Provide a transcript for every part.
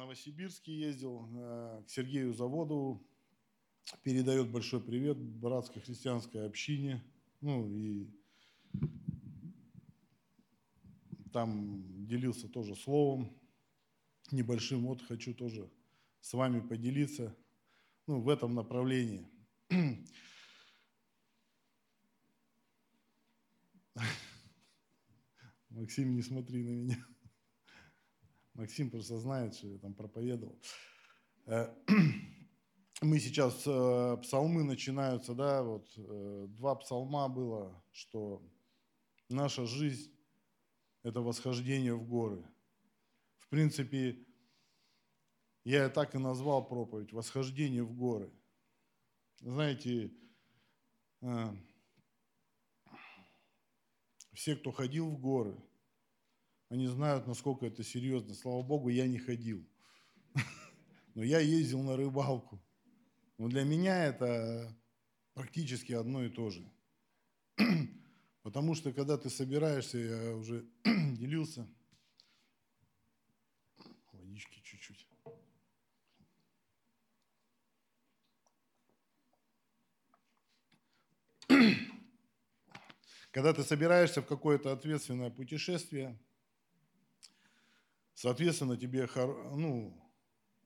Новосибирске ездил, э, к Сергею Заводову, передает большой привет братской христианской общине. Ну и там делился тоже словом небольшим. Вот хочу тоже с вами поделиться ну, в этом направлении. Максим, не смотри на меня. Максим просто знает, что я там проповедовал. Э, мы сейчас, э, псалмы начинаются, да, вот э, два псалма было, что наша жизнь – это восхождение в горы. В принципе, я так и назвал проповедь «Восхождение в горы». Знаете, все, кто ходил в горы, они знают, насколько это серьезно. Слава Богу, я не ходил. Но я ездил на рыбалку. Но для меня это практически одно и то же. Потому что когда ты собираешься, я уже делился, водички чуть-чуть. Когда ты собираешься в какое-то ответственное путешествие, соответственно, тебе ну,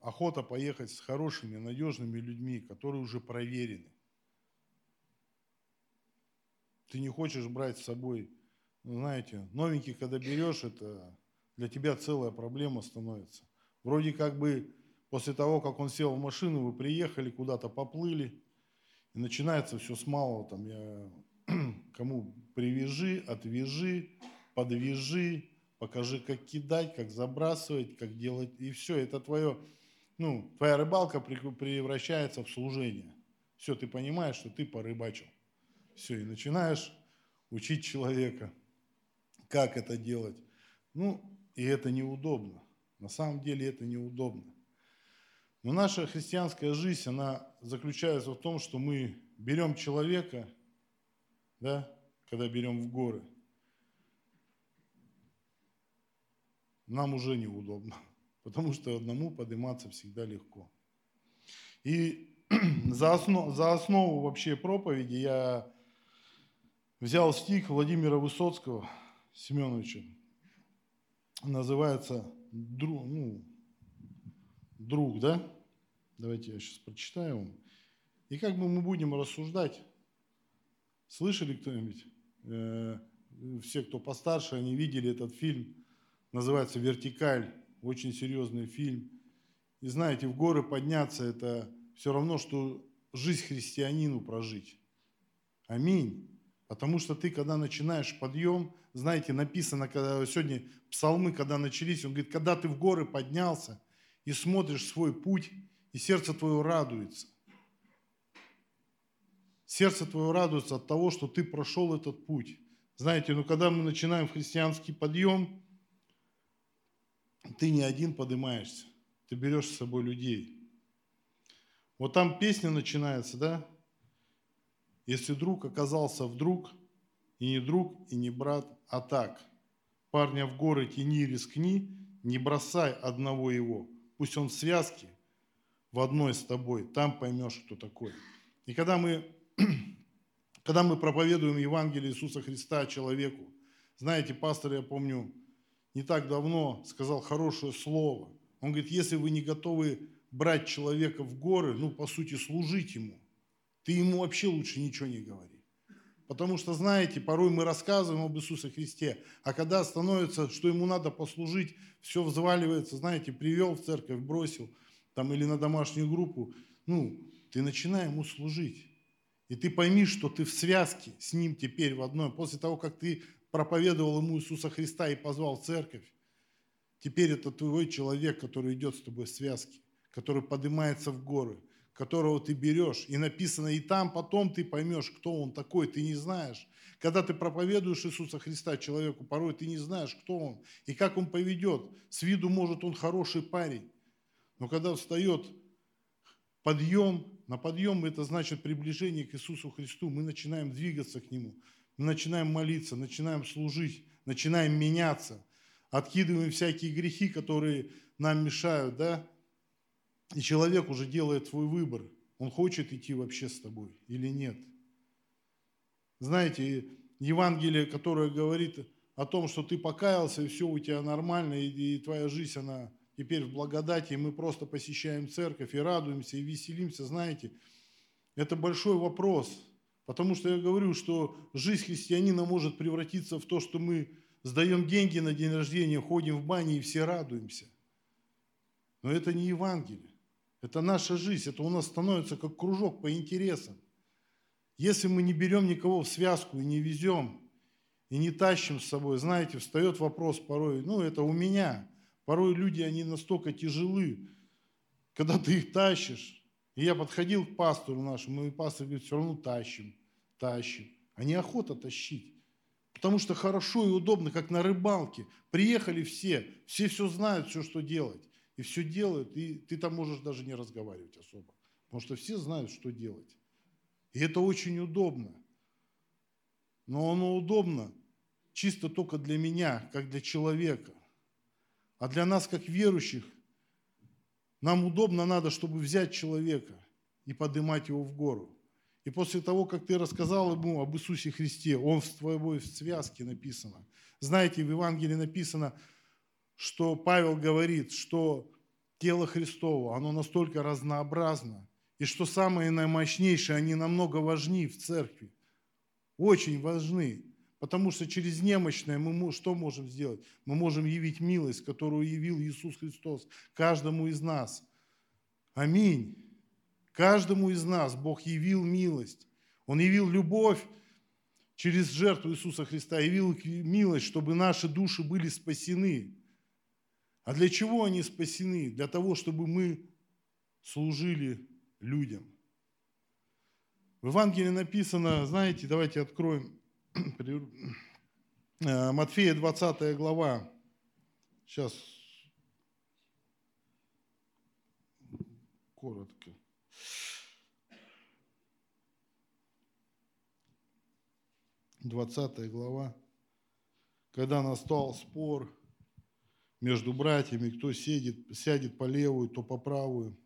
охота поехать с хорошими, надежными людьми, которые уже проверены. Ты не хочешь брать с собой, ну, знаете, новеньких, когда берешь, это для тебя целая проблема становится. Вроде как бы после того, как он сел в машину, вы приехали, куда-то поплыли, и начинается все с малого, там я кому привяжи, отвяжи, подвяжи, покажи, как кидать, как забрасывать, как делать, и все, это твое ну, твоя рыбалка превращается в служение. Все, ты понимаешь, что ты порыбачил. Все, и начинаешь учить человека, как это делать. Ну, и это неудобно. На самом деле это неудобно. Но наша христианская жизнь, она заключается в том, что мы берем человека, да, когда берем в горы, нам уже неудобно потому что одному подниматься всегда легко. И за, основ, за основу вообще проповеди я взял стих Владимира Высоцкого Семеновича. Называется «Друг», ну, «Друг», да? Давайте я сейчас прочитаю вам. И как бы мы будем рассуждать. Слышали кто-нибудь? Э, все, кто постарше, они видели этот фильм. Называется «Вертикаль» очень серьезный фильм. И знаете, в горы подняться – это все равно, что жизнь христианину прожить. Аминь. Потому что ты, когда начинаешь подъем, знаете, написано, когда сегодня псалмы, когда начались, он говорит, когда ты в горы поднялся и смотришь свой путь, и сердце твое радуется. Сердце твое радуется от того, что ты прошел этот путь. Знаете, ну когда мы начинаем христианский подъем, ты не один поднимаешься, ты берешь с собой людей. Вот там песня начинается, да? Если друг оказался вдруг, и не друг, и не брат, а так. Парня в горы тяни, рискни, не бросай одного его. Пусть он в связке в одной с тобой, там поймешь, кто такой. И когда мы, когда мы проповедуем Евангелие Иисуса Христа человеку, знаете, пастор, я помню, не так давно сказал хорошее слово. Он говорит, если вы не готовы брать человека в горы, ну, по сути, служить ему, ты ему вообще лучше ничего не говори. Потому что, знаете, порой мы рассказываем об Иисусе Христе, а когда становится, что ему надо послужить, все взваливается, знаете, привел в церковь, бросил, там, или на домашнюю группу, ну, ты начинай ему служить. И ты пойми, что ты в связке с ним теперь в одной. После того, как ты проповедовал ему Иисуса Христа и позвал в церковь, теперь это твой человек, который идет с тобой в связке, который поднимается в горы, которого ты берешь. И написано, и там потом ты поймешь, кто он такой, ты не знаешь. Когда ты проповедуешь Иисуса Христа человеку, порой ты не знаешь, кто он и как он поведет. С виду, может, он хороший парень. Но когда встает подъем, на подъем это значит приближение к Иисусу Христу, мы начинаем двигаться к Нему. Начинаем молиться, начинаем служить, начинаем меняться, откидываем всякие грехи, которые нам мешают, да? И человек уже делает свой выбор. Он хочет идти вообще с тобой или нет. Знаете, Евангелие, которое говорит о том, что ты покаялся, и все у тебя нормально, и, и твоя жизнь, она теперь в благодати, и мы просто посещаем церковь и радуемся, и веселимся, знаете, это большой вопрос. Потому что я говорю, что жизнь христианина может превратиться в то, что мы сдаем деньги на день рождения, ходим в бане и все радуемся. Но это не Евангелие. Это наша жизнь. Это у нас становится как кружок по интересам. Если мы не берем никого в связку и не везем, и не тащим с собой, знаете, встает вопрос порой, ну это у меня. Порой люди, они настолько тяжелы, когда ты их тащишь. И я подходил к пастору нашему, и пастор говорит, все равно тащим, тащим. А неохота тащить. Потому что хорошо и удобно, как на рыбалке. Приехали все, все все знают, все, что делать. И все делают, и ты там можешь даже не разговаривать особо. Потому что все знают, что делать. И это очень удобно. Но оно удобно чисто только для меня, как для человека. А для нас, как верующих, нам удобно надо, чтобы взять человека и поднимать его в гору. И после того, как ты рассказал ему об Иисусе Христе, он в твоей связке написано. Знаете, в Евангелии написано, что Павел говорит, что тело Христово, оно настолько разнообразно, и что самые наимощнейшие, они намного важнее в церкви. Очень важны. Потому что через немощное мы что можем сделать? Мы можем явить милость, которую явил Иисус Христос каждому из нас. Аминь. Каждому из нас Бог явил милость. Он явил любовь через жертву Иисуса Христа, явил милость, чтобы наши души были спасены. А для чего они спасены? Для того, чтобы мы служили людям. В Евангелии написано, знаете, давайте откроем Матфея 20 глава. Сейчас коротко. Двадцатая глава. Когда настал спор между братьями, кто сядет, сядет по левую, то по правую.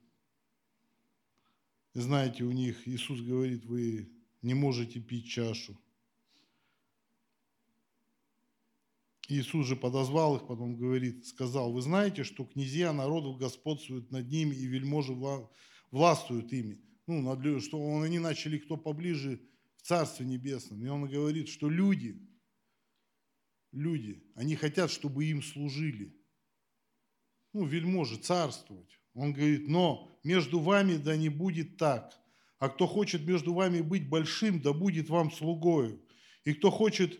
Знаете, у них Иисус говорит, вы не можете пить чашу. Иисус же подозвал их, потом говорит, сказал, вы знаете, что князья народов господствуют над ними и вельможи властвуют ими. Ну, что они начали кто поближе в Царстве Небесном. И он говорит, что люди, люди, они хотят, чтобы им служили. Ну, вельможи, царствовать. Он говорит, но между вами да не будет так. А кто хочет между вами быть большим, да будет вам слугою. И кто хочет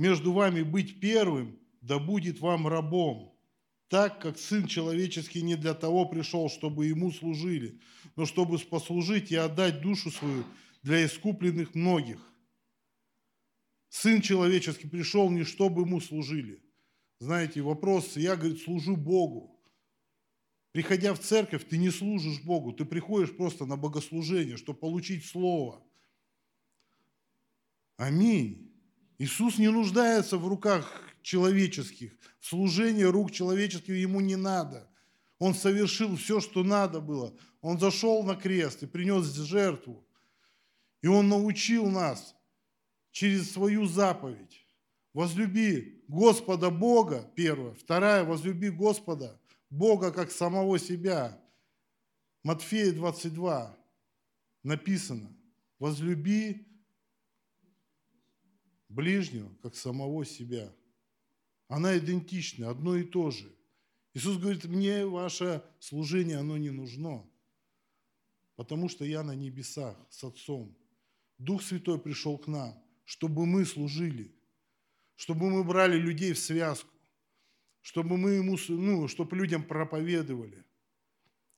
между вами быть первым, да будет вам рабом. Так как Сын Человеческий не для того пришел, чтобы Ему служили, но чтобы послужить и отдать душу свою для искупленных многих. Сын Человеческий пришел не чтобы Ему служили. Знаете, вопрос, я, говорит, служу Богу. Приходя в церковь, ты не служишь Богу, ты приходишь просто на богослужение, чтобы получить Слово. Аминь. Иисус не нуждается в руках человеческих, в служении рук человеческих ему не надо. Он совершил все, что надо было. Он зашел на крест и принес жертву. И Он научил нас через свою заповедь. Возлюби Господа Бога, первое. Вторая, возлюби Господа Бога как самого себя. Матфея 22 написано, возлюби ближнего как самого себя. Она идентична, одно и то же. Иисус говорит, мне ваше служение, оно не нужно, потому что я на небесах с Отцом. Дух Святой пришел к нам, чтобы мы служили, чтобы мы брали людей в связку, чтобы мы ему, ну, чтобы людям проповедовали.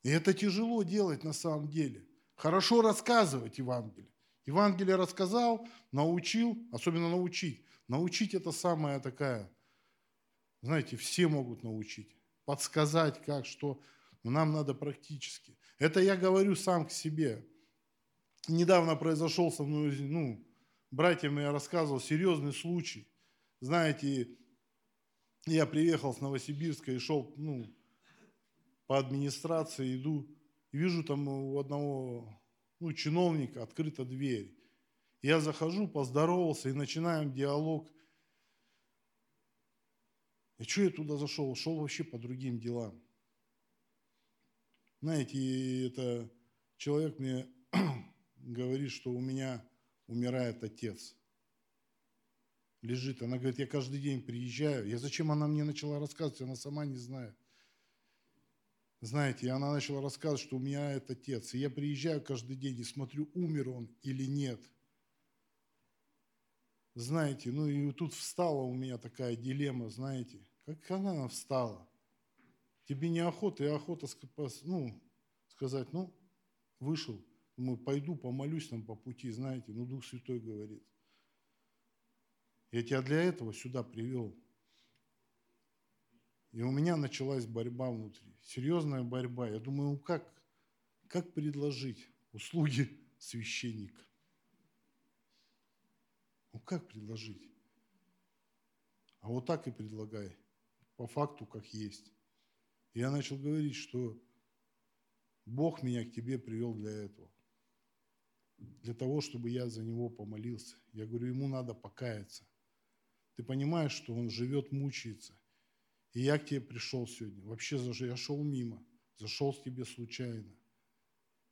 И это тяжело делать на самом деле. Хорошо рассказывать Евангелие. Евангелие рассказал, научил, особенно научить. Научить это самая такая, знаете, все могут научить. Подсказать, как, что. Но нам надо практически. Это я говорю сам к себе. Недавно произошел со мной, ну, братьям я рассказывал, серьезный случай. Знаете, я приехал с Новосибирска и шел, ну, по администрации иду, и вижу там у одного ну, чиновника открыта дверь. Я захожу, поздоровался и начинаем диалог. И что я туда зашел? Шел вообще по другим делам. Знаете, это человек мне говорит, что у меня умирает отец. Лежит. Она говорит, я каждый день приезжаю. Я зачем она мне начала рассказывать, она сама не знает. Знаете, и она начала рассказывать, что у меня это отец. И я приезжаю каждый день и смотрю, умер он или нет. Знаете, ну и тут встала у меня такая дилемма, знаете. Как она встала? Тебе не охота, и охота ну, сказать, ну, вышел, думаю, пойду помолюсь там по пути, знаете, ну, Дух Святой говорит. Я тебя для этого сюда привел. И у меня началась борьба внутри, серьезная борьба. Я думаю, ну как, как предложить услуги священника? Ну как предложить? А вот так и предлагай, по факту как есть. И я начал говорить, что Бог меня к тебе привел для этого. Для того, чтобы я за него помолился. Я говорю, ему надо покаяться. Ты понимаешь, что он живет, мучается. И я к тебе пришел сегодня. Вообще я шел мимо, зашел к тебе случайно.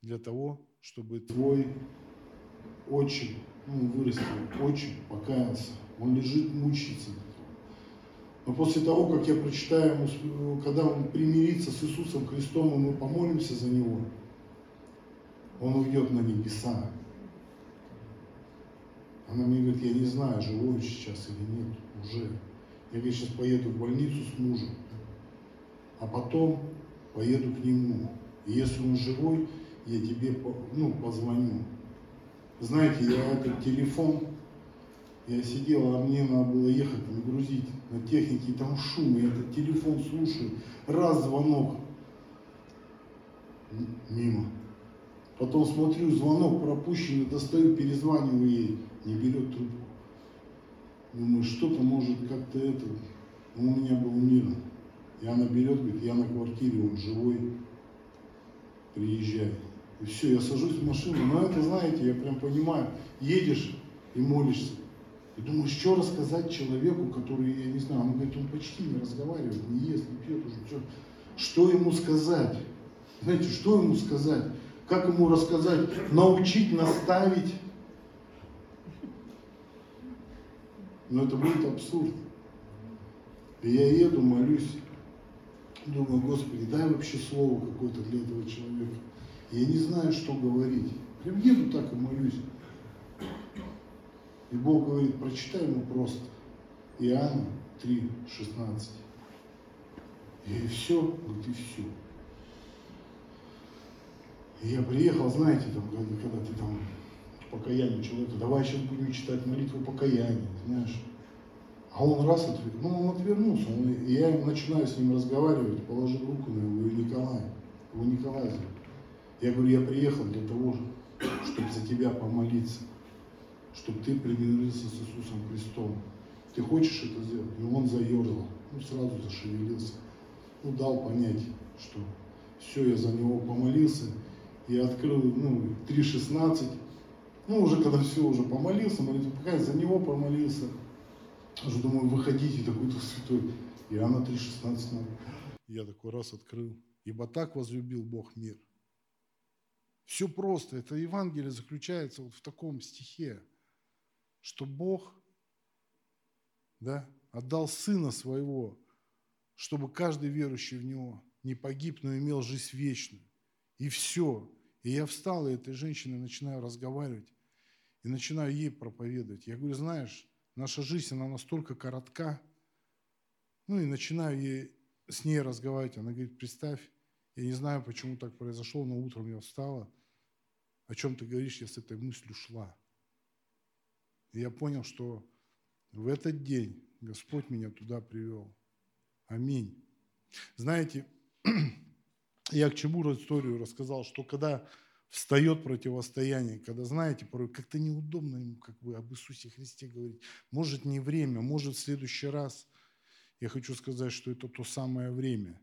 Для того, чтобы твой отчим, ну, вырастил отчим, покаялся. Он лежит, мучается. Но после того, как я прочитаю, когда он примирится с Иисусом Христом, и мы помолимся за него, он уйдет на небеса. Она мне говорит, я не знаю, живой сейчас или нет, уже. Я сейчас поеду в больницу с мужем, а потом поеду к нему. И если он живой, я тебе ну, позвоню. Знаете, я этот телефон я сидел, а мне надо было ехать, нагрузить на технике, там шум, я этот телефон слушаю, раз звонок, мимо. Потом смотрю, звонок пропущенный, достаю, перезваниваю ей, не берет трубку. Думаю, что-то может как-то это, у меня был мирно. И она берет, говорит, я на квартире, он живой, приезжай. И все, я сажусь в машину, но это, знаете, я прям понимаю, едешь и молишься. И думаю, что рассказать человеку, который, я не знаю, он говорит, он почти не разговаривает, не ест, не пьет уже, все. Что ему сказать? Знаете, что ему сказать? Как ему рассказать? Научить, наставить? Но это будет абсурд. И я еду, молюсь, думаю, Господи, дай вообще слово какое-то для этого человека. Я не знаю, что говорить. Прям еду так и молюсь. И Бог говорит, прочитай ему просто Иоанна 3, 16. И все, вот и все. И я приехал, знаете, там, когда, ты там покаяние человека, давай сейчас будем читать молитву покаяния, знаешь. А он раз отвернулся, ну он отвернулся, он, и я начинаю с ним разговаривать, положил руку на его, и Николай, его Николай зовут. Я говорю, я приехал для того, чтобы за тебя помолиться чтобы ты примирился с Иисусом Христом. Ты хочешь это сделать? И он заерзал, ну сразу зашевелился, ну дал понять, что все, я за него помолился, и открыл, ну, 3.16, ну, уже когда все, уже помолился, молитву пока за него помолился, уже думаю, выходите, такой-то святой. Иоанна 3.16 Я такой раз открыл. Ибо так возлюбил Бог мир. Все просто. Это Евангелие заключается вот в таком стихе что Бог да, отдал Сына Своего, чтобы каждый верующий в Него не погиб, но имел жизнь вечную. И все. И я встал, и этой женщиной начинаю разговаривать, и начинаю ей проповедовать. Я говорю, знаешь, наша жизнь, она настолько коротка. Ну и начинаю ей, с ней разговаривать. Она говорит, представь, я не знаю, почему так произошло, но утром я встала. О чем ты говоришь, я с этой мыслью шла. И я понял, что в этот день Господь меня туда привел. Аминь. Знаете, я к чему историю рассказал, что когда встает противостояние, когда, знаете, порой как-то неудобно ему как бы об Иисусе Христе говорить. Может, не время, может, в следующий раз. Я хочу сказать, что это то самое время.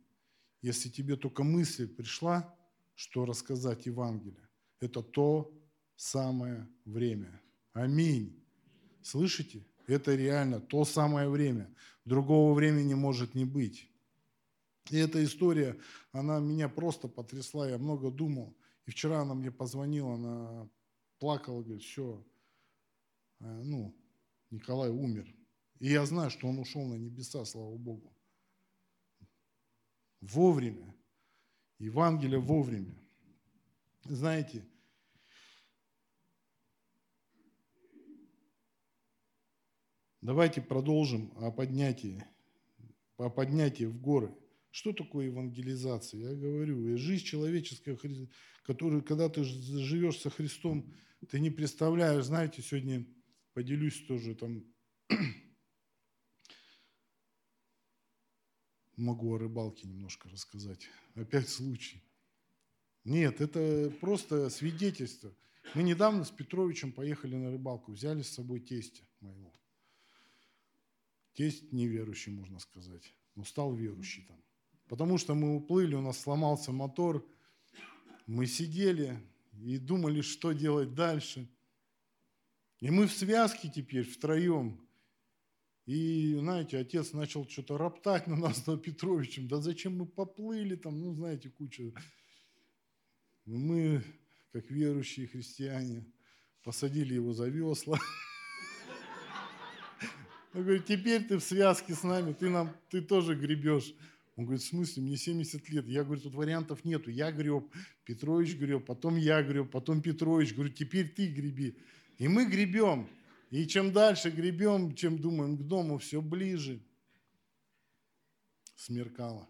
если тебе только мысль пришла, что рассказать Евангелие, это то самое время. Аминь. Слышите? Это реально то самое время. Другого времени может не быть. И эта история, она меня просто потрясла, я много думал. И вчера она мне позвонила, она плакала, говорит, все, э, ну, Николай умер. И я знаю, что он ушел на небеса, слава Богу. Вовремя. Евангелие вовремя. Знаете, давайте продолжим о поднятии, о поднятии в горы. Что такое евангелизация? Я говорю, жизнь человеческая, которую, когда ты живешь со Христом, ты не представляешь, знаете, сегодня поделюсь тоже там, могу о рыбалке немножко рассказать. Опять случай. Нет, это просто свидетельство. Мы недавно с Петровичем поехали на рыбалку, взяли с собой тестя моего. Тесть неверующий, можно сказать, но стал верующий там. Потому что мы уплыли, у нас сломался мотор, мы сидели и думали, что делать дальше. И мы в связке теперь, втроем. И, знаете, отец начал что-то роптать на нас, на Петровичем. Да зачем мы поплыли там, ну, знаете, куча. Мы, как верующие христиане, посадили его за весла. Он говорит, теперь ты в связке с нами, ты, нам, ты тоже гребешь. Он говорит, в смысле, мне 70 лет. Я говорю, тут вариантов нету. Я греб, Петрович греб, потом я греб, потом Петрович. Говорю, теперь ты греби. И мы гребем. И чем дальше гребем, чем думаем к дому, все ближе. Смеркало.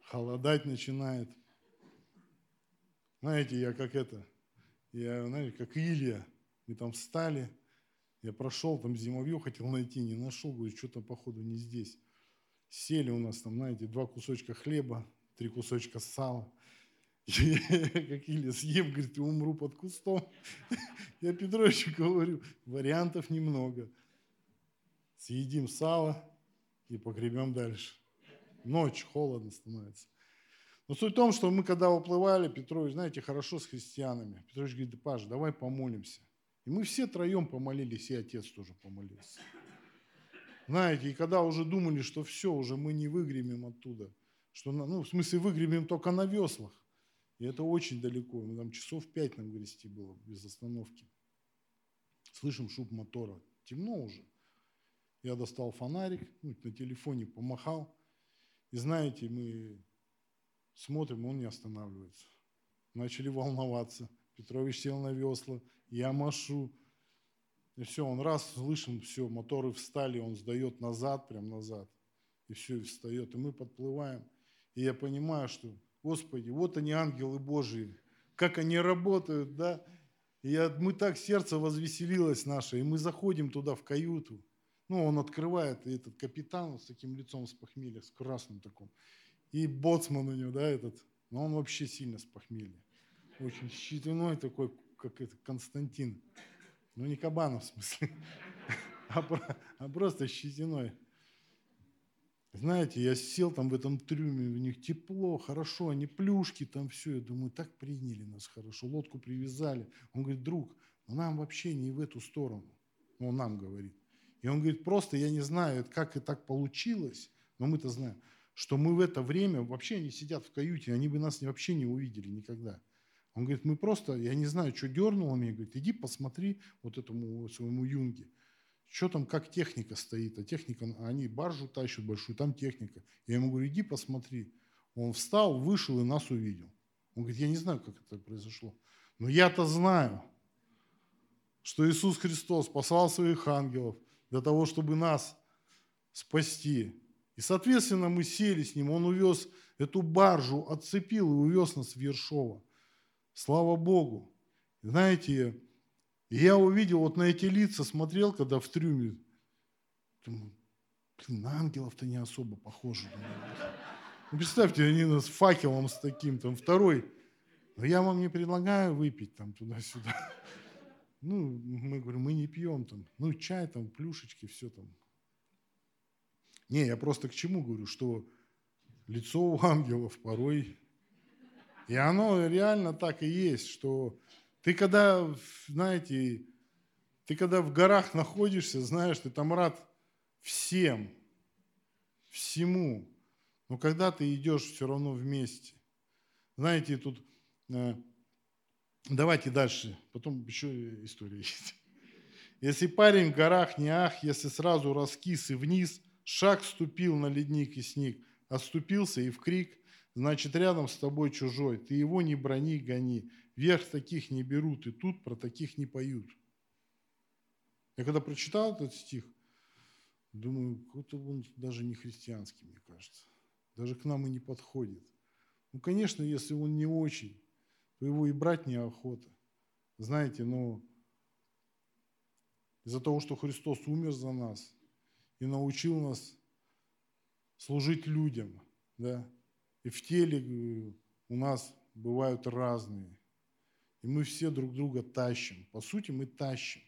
Холодать начинает. Знаете, я как это, я, знаете, как Илья. Мы там встали, я прошел, там зимовье хотел найти, не нашел, говорю, что-то походу не здесь. Сели у нас там, знаете, два кусочка хлеба, три кусочка сала. как Илья съем, говорит, умру под кустом. Я Петровичу говорю, вариантов немного. Съедим сало и погребем дальше. Ночь, холодно становится. Но суть в том, что мы когда уплывали, Петрович, знаете, хорошо с христианами. Петрович говорит, Паш, давай помолимся. И мы все троем помолились, и отец тоже помолился. Знаете, и когда уже думали, что все, уже мы не выгремим оттуда, что, ну, в смысле, выгремим только на веслах, и это очень далеко, мы там часов пять нам грести было без остановки. Слышим шум мотора, темно уже. Я достал фонарик, ну, на телефоне помахал, и знаете, мы смотрим, он не останавливается. Начали волноваться. Петрович сел на весла, я машу, и все, он раз, слышим, все, моторы встали, он сдает назад, прям назад. И все, и встает. И мы подплываем. И я понимаю, что, Господи, вот они, ангелы Божии, как они работают, да. И я, мы так, сердце возвеселилось наше, и мы заходим туда, в каюту. Ну, он открывает, и этот капитан с таким лицом с похмелья, с красным таким. И боцман у него, да, этот, но он вообще сильно с похмелья. Очень щитиной такой, как это, Константин. Ну, не кабанов в смысле, а, а просто щетиной. Знаете, я сел там в этом трюме, у них тепло, хорошо, они плюшки там все. Я думаю, так приняли нас хорошо, лодку привязали. Он говорит, друг, ну нам вообще не в эту сторону. Ну, он нам говорит. И он говорит, просто я не знаю, как и так получилось, но мы-то знаем, что мы в это время, вообще они сидят в каюте, они бы нас вообще не увидели никогда. Он говорит, мы просто, я не знаю, что дернуло меня, говорит, иди посмотри вот этому своему юнге, что там, как техника стоит, а техника, они баржу тащат большую, там техника. Я ему говорю, иди посмотри. Он встал, вышел и нас увидел. Он говорит, я не знаю, как это произошло. Но я-то знаю, что Иисус Христос послал своих ангелов для того, чтобы нас спасти. И, соответственно, мы сели с ним, он увез эту баржу, отцепил и увез нас в Ершово. Слава Богу. Знаете, я увидел вот на эти лица, смотрел, когда в трюме, думаю, блин, на ангелов-то не особо похожи. Ну, представьте, они нас факелом с таким, там второй. Но я вам не предлагаю выпить там туда-сюда. Ну, мы говорим, мы не пьем там. Ну, чай там, плюшечки, все там. Не, я просто к чему говорю, что лицо у ангелов порой. И оно реально так и есть, что ты когда, знаете, ты когда в горах находишься, знаешь, ты там рад всем, всему. Но когда ты идешь все равно вместе. Знаете, тут э, давайте дальше, потом еще история есть. Если парень в горах не ах, если сразу раскис и вниз, шаг ступил на ледник и снег, отступился и в крик, значит, рядом с тобой чужой, ты его не брони, гони, вверх таких не берут, и тут про таких не поют. Я когда прочитал этот стих, думаю, какой-то он даже не христианский, мне кажется. Даже к нам и не подходит. Ну, конечно, если он не очень, то его и брать неохота. Знаете, но из-за того, что Христос умер за нас и научил нас служить людям, да, и в теле э, у нас бывают разные. И мы все друг друга тащим. По сути, мы тащим.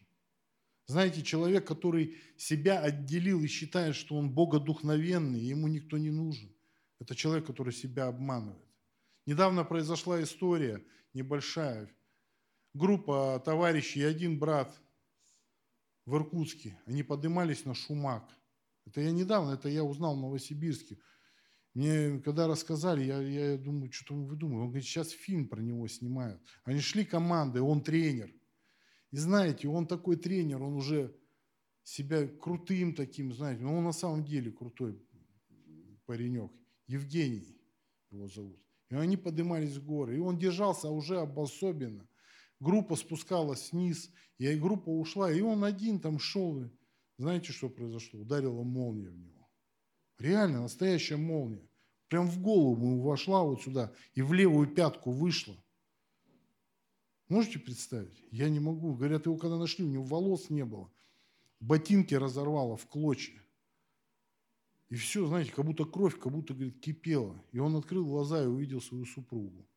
Знаете, человек, который себя отделил и считает, что он богодухновенный, ему никто не нужен. Это человек, который себя обманывает. Недавно произошла история небольшая. Группа товарищей и один брат в Иркутске, они поднимались на Шумак. Это я недавно, это я узнал в Новосибирске. Мне когда рассказали, я, я думаю, что вы думаете? Он говорит, сейчас фильм про него снимают. Они шли командой, он тренер. И знаете, он такой тренер, он уже себя крутым таким, знаете, но он на самом деле крутой паренек. Евгений его зовут. И они поднимались в горы. И он держался уже обособленно. Группа спускалась вниз, и группа ушла, и он один там шел. Знаете, что произошло? Ударила молния в него. Реально, настоящая молния. Прям в голову ему вошла вот сюда и в левую пятку вышла. Можете представить? Я не могу. Говорят, его когда нашли, у него волос не было. Ботинки разорвало в клочья. И все, знаете, как будто кровь, как будто, говорит, кипела. И он открыл глаза и увидел свою супругу.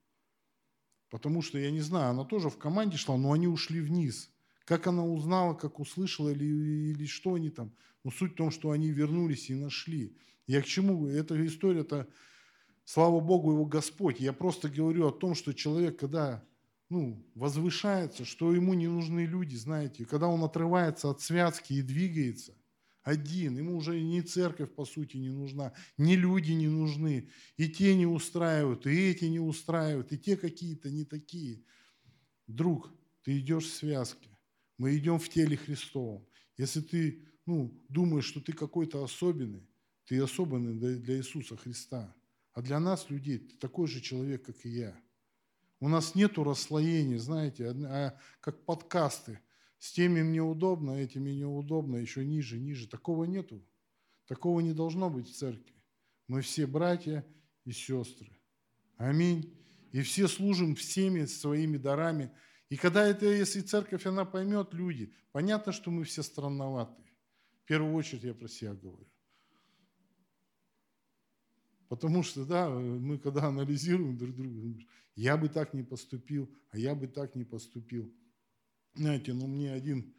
Потому что, я не знаю, она тоже в команде шла, но они ушли вниз. Как она узнала, как услышала или, или что они там. Но суть в том, что они вернулись и нашли. Я к чему? Эта история-то, слава Богу, его Господь. Я просто говорю о том, что человек, когда ну, возвышается, что ему не нужны люди, знаете. Когда он отрывается от связки и двигается, один. Ему уже ни церковь, по сути, не нужна, ни люди не нужны. И те не устраивают, и эти не устраивают, и те какие-то не такие. Друг, ты идешь в связке. Мы идем в теле Христовом. Если ты ну, думаешь, что ты какой-то особенный, ты особенный для Иисуса Христа. А для нас, людей, ты такой же человек, как и я. У нас нету расслоения, знаете, а как подкасты – с теми мне удобно, этими неудобно, еще ниже, ниже. Такого нету. Такого не должно быть в церкви. Мы все братья и сестры. Аминь. И все служим всеми своими дарами. И когда это, если церковь, она поймет, люди, понятно, что мы все странноватые. В первую очередь я про себя говорю. Потому что, да, мы когда анализируем друг друга, я бы так не поступил, а я бы так не поступил. Знаете, ну мне один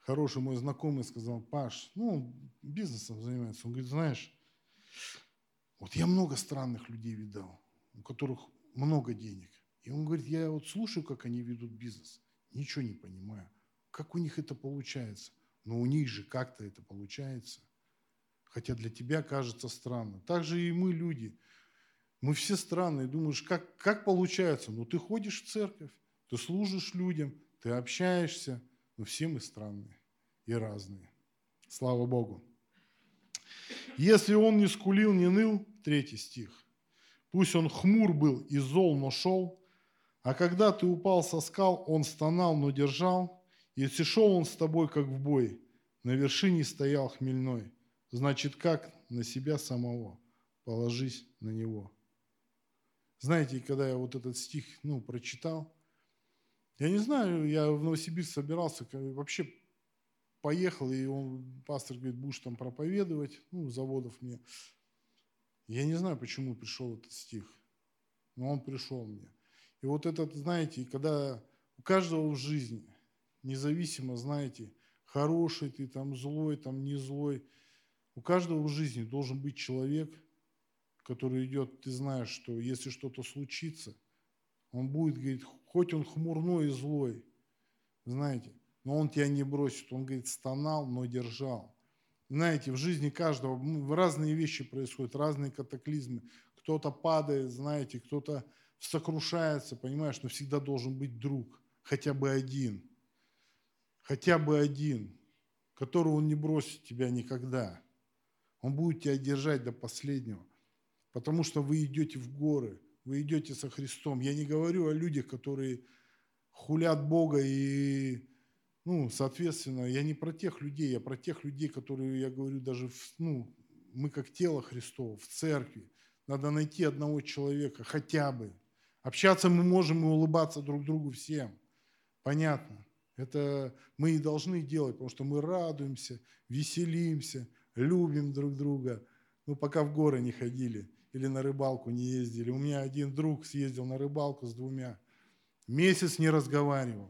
хороший мой знакомый сказал, Паш, ну, бизнесом занимается. Он говорит, знаешь, вот я много странных людей видал, у которых много денег. И он говорит, я вот слушаю, как они ведут бизнес, ничего не понимаю. Как у них это получается? Но у них же как-то это получается. Хотя для тебя кажется странно. Так же и мы, люди. Мы все странные. Думаешь, как, как получается? Ну, ты ходишь в церковь, ты служишь людям, ты общаешься, но все мы странные и разные. Слава Богу. Если он не скулил, не ныл, третий стих, пусть он хмур был и зол, но шел, а когда ты упал со скал, он стонал, но держал, если шел он с тобой, как в бой, на вершине стоял хмельной, значит, как на себя самого, положись на него. Знаете, когда я вот этот стих ну, прочитал, я не знаю, я в Новосибирск собирался, вообще поехал, и он, пастор говорит, будешь там проповедовать, ну, заводов мне. Я не знаю, почему пришел этот стих, но он пришел мне. И вот этот, знаете, когда у каждого в жизни, независимо, знаете, хороший ты, там злой, там не злой, у каждого в жизни должен быть человек, который идет, ты знаешь, что если что-то случится, он будет говорить, хоть он хмурной и злой, знаете, но он тебя не бросит. Он, говорит, стонал, но держал. Знаете, в жизни каждого разные вещи происходят, разные катаклизмы. Кто-то падает, знаете, кто-то сокрушается, понимаешь, но всегда должен быть друг, хотя бы один. Хотя бы один, которого он не бросит тебя никогда. Он будет тебя держать до последнего, потому что вы идете в горы, вы идете со Христом. Я не говорю о людях, которые хулят Бога и ну, соответственно, я не про тех людей, я про тех людей, которые, я говорю, даже, в, ну, мы как тело Христово в церкви. Надо найти одного человека, хотя бы. Общаться мы можем и улыбаться друг другу всем. Понятно. Это мы и должны делать, потому что мы радуемся, веселимся, любим друг друга. Ну, пока в горы не ходили или на рыбалку не ездили. У меня один друг съездил на рыбалку с двумя. Месяц не разговаривал.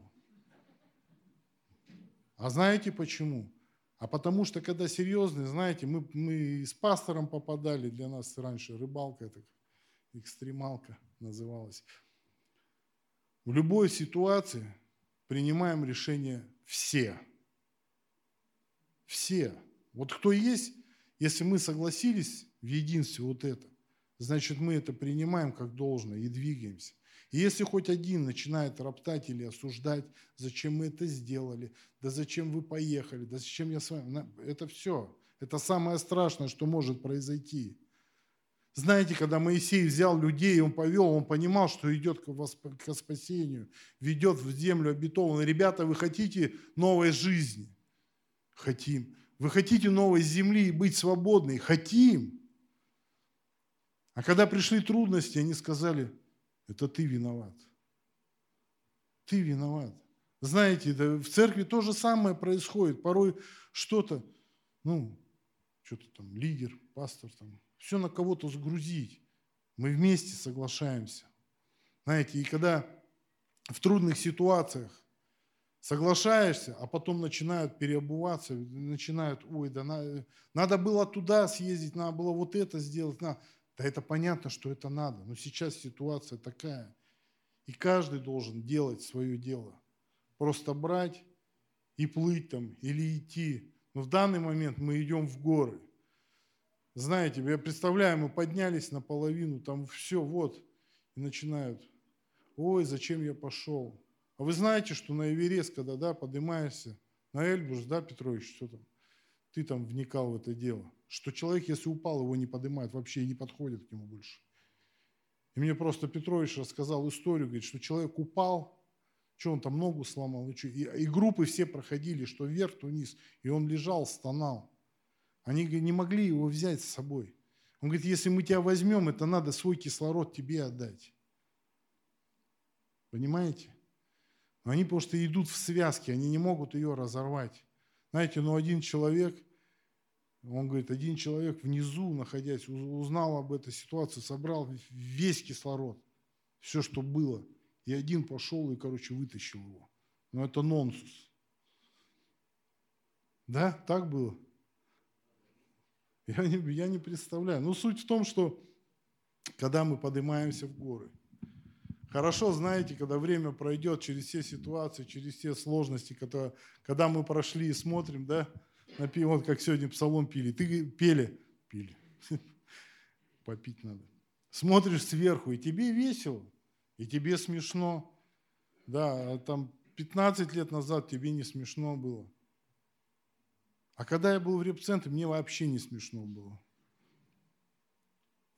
А знаете почему? А потому что, когда серьезные, знаете, мы, мы с пастором попадали, для нас раньше рыбалка, это экстремалка называлась. В любой ситуации принимаем решение все. Все. Вот кто есть, если мы согласились в единстве вот это, значит мы это принимаем как должное и двигаемся. И если хоть один начинает роптать или осуждать, зачем мы это сделали, да зачем вы поехали, да зачем я с вами, это все. Это самое страшное, что может произойти. Знаете, когда Моисей взял людей, он повел, он понимал, что идет к спасению, ведет в землю обетованную. Ребята, вы хотите новой жизни? Хотим. Вы хотите новой земли и быть свободной? Хотим. А когда пришли трудности, они сказали – это ты виноват. Ты виноват. Знаете, да, в церкви то же самое происходит. Порой что-то, ну, что-то там, лидер, пастор, там, все на кого-то сгрузить. Мы вместе соглашаемся. Знаете, и когда в трудных ситуациях соглашаешься, а потом начинают переобуваться, начинают, ой, да надо, надо было туда съездить, надо было вот это сделать, надо. Да это понятно, что это надо, но сейчас ситуация такая. И каждый должен делать свое дело. Просто брать и плыть там, или идти. Но в данный момент мы идем в горы. Знаете, я представляю, мы поднялись наполовину, там все, вот, и начинают. Ой, зачем я пошел? А вы знаете, что на Эверест, когда да, поднимаешься, на Эльбрус, да, Петрович, что там, ты там вникал в это дело что человек, если упал, его не поднимает вообще не подходит к нему больше. И мне просто Петрович рассказал историю, говорит, что человек упал, что он там ногу сломал, и, что, и, и группы все проходили, что вверх, то вниз, и он лежал, стонал. Они говорит, не могли его взять с собой. Он говорит, если мы тебя возьмем, это надо свой кислород тебе отдать. Понимаете? Но они просто идут в связке, они не могут ее разорвать. Знаете, ну один человек – он говорит, один человек внизу, находясь, узнал об этой ситуации, собрал весь кислород, все, что было. И один пошел и, короче, вытащил его. Но это нонсус. Да, так было? Я не, я не представляю. Но суть в том, что когда мы поднимаемся в горы, хорошо знаете, когда время пройдет через все ситуации, через все сложности, когда, когда мы прошли и смотрим, да, напи, вот как сегодня псалом пили. Ты пели, пили, попить надо. Смотришь сверху, и тебе весело, и тебе смешно. Да, а там 15 лет назад тебе не смешно было. А когда я был в репцентре, мне вообще не смешно было.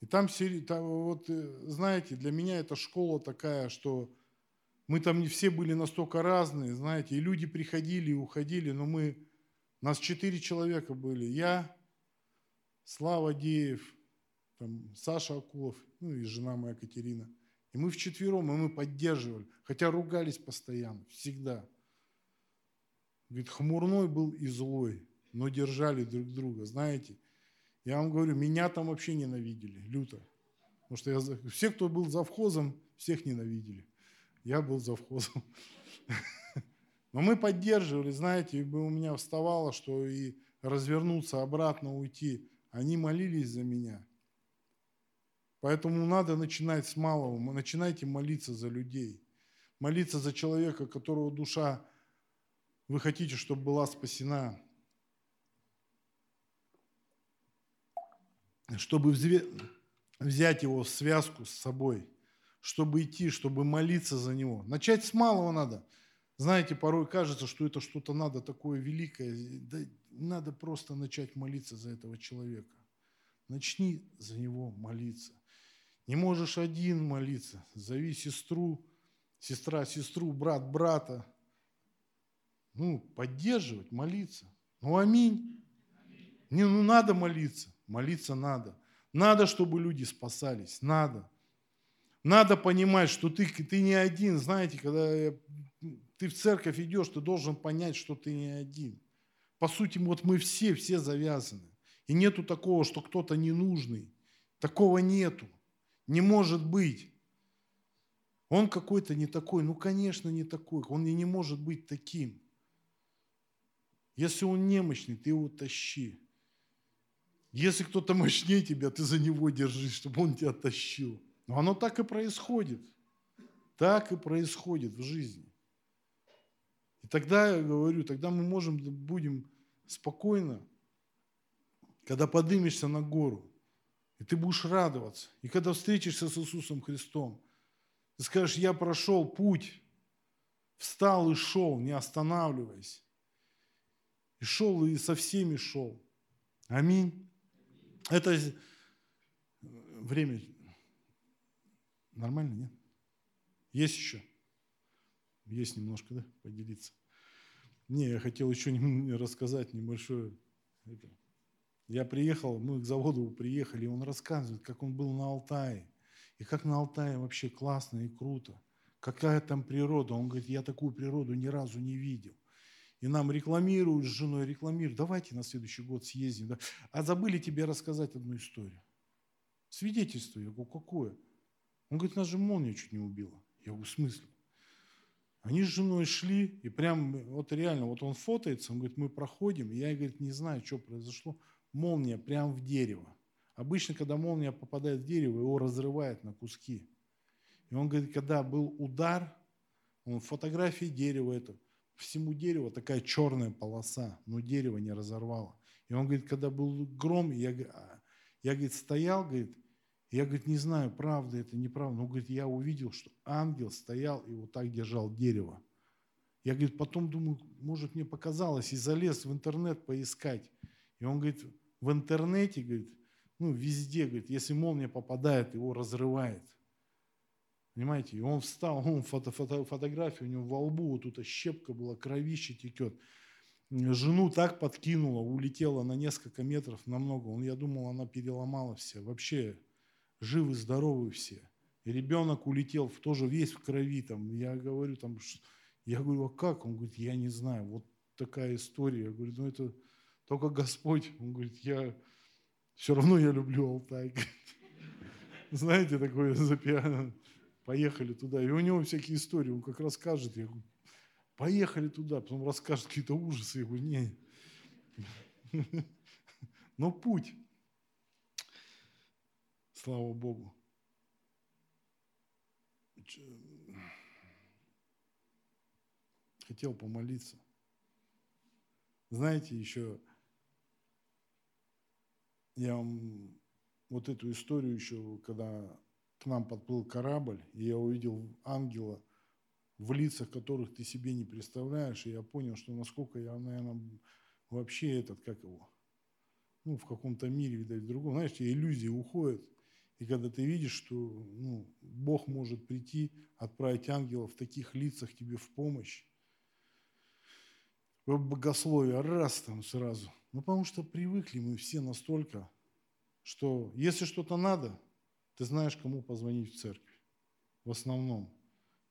И там, вот, э, знаете, для меня это школа такая, что мы там не все были настолько разные, знаете, и люди приходили и уходили, но мы нас четыре человека были. Я, Слава Деев, там, Саша Акулов, ну и жена моя Катерина. И мы вчетвером, и мы поддерживали, хотя ругались постоянно, всегда. Говорит, хмурной был и злой, но держали друг друга. Знаете, я вам говорю, меня там вообще ненавидели, люто. Потому что я, все, кто был завхозом, всех ненавидели. Я был завхозом. Но мы поддерживали, знаете, и у меня вставало, что и развернуться, обратно уйти. Они молились за меня. Поэтому надо начинать с малого. Начинайте молиться за людей. Молиться за человека, которого душа вы хотите, чтобы была спасена. Чтобы взять его в связку с собой, чтобы идти, чтобы молиться за него. Начать с малого надо. Знаете, порой кажется, что это что-то надо такое великое. Да надо просто начать молиться за этого человека. Начни за него молиться. Не можешь один молиться. Зови сестру, сестра сестру, брат брата. Ну, поддерживать, молиться. Ну, аминь. Не, ну надо молиться. Молиться надо. Надо, чтобы люди спасались. Надо. Надо понимать, что ты, ты не один. Знаете, когда ты в церковь идешь, ты должен понять, что ты не один. По сути, вот мы все, все завязаны. И нету такого, что кто-то ненужный. Такого нету. Не может быть. Он какой-то не такой. Ну, конечно, не такой. Он и не может быть таким. Если он немощный, ты его тащи. Если кто-то мощнее тебя, ты за него держись, чтобы он тебя тащил. Но оно так и происходит. Так и происходит в жизни. И тогда, я говорю, тогда мы можем, будем спокойно, когда поднимешься на гору, и ты будешь радоваться. И когда встретишься с Иисусом Христом, ты скажешь, я прошел путь, встал и шел, не останавливаясь. И шел, и со всеми шел. Аминь. Это время нормально, нет? Есть еще? Есть немножко, да, поделиться. Не, я хотел еще рассказать небольшое. Я приехал, мы к заводу приехали, и он рассказывает, как он был на Алтае. И как на Алтае вообще классно и круто. Какая там природа. Он говорит, я такую природу ни разу не видел. И нам рекламируют с женой, рекламируют, давайте на следующий год съездим. Да. А забыли тебе рассказать одну историю. Свидетельство. Я говорю, какое? Он говорит, нас же молния чуть не убила. Я говорю, в смысле? Они с женой шли, и прям, вот реально, вот он фотоется, он говорит, мы проходим, и я, говорит, не знаю, что произошло, молния прям в дерево. Обычно, когда молния попадает в дерево, его разрывает на куски. И он говорит, когда был удар, он фотографии дерева это, всему дереву такая черная полоса, но дерево не разорвало. И он говорит, когда был гром, я, а, я говорит, стоял, говорит, я, говорит, не знаю, правда это, неправда. Но, говорит, я увидел, что ангел стоял и вот так держал дерево. Я, говорит, потом думаю, может, мне показалось, и залез в интернет поискать. И он говорит, в интернете, говорит, ну, везде, говорит, если молния попадает, его разрывает. Понимаете? И он встал, он фото, фото, фотография у него во лбу, вот тут щепка была, кровище текет. Жену так подкинула, улетела на несколько метров, намного. Он, я думал, она переломала все. Вообще живы, здоровы все. И ребенок улетел тоже весь в крови. Там, я говорю, там, я говорю, а как? Он говорит, я не знаю. Вот такая история. Я говорю, ну это только Господь. Он говорит, я все равно я люблю Алтай. Знаете, такое запиано. Поехали туда. И у него всякие истории. Он как расскажет. Я говорю, поехали туда. Потом расскажет какие-то ужасы. Я говорю, не. Но путь. Слава Богу. Хотел помолиться. Знаете, еще я вам вот эту историю еще, когда нам подплыл корабль, и я увидел ангела, в лицах которых ты себе не представляешь, и я понял, что насколько я, наверное, вообще этот, как его, ну, в каком-то мире, видать, в другом, знаешь, иллюзии уходят – и когда ты видишь, что ну, Бог может прийти, отправить ангелов в таких лицах тебе в помощь, в богословие, раз там сразу. Ну, потому что привыкли мы все настолько, что если что-то надо, ты знаешь, кому позвонить в церковь. В основном.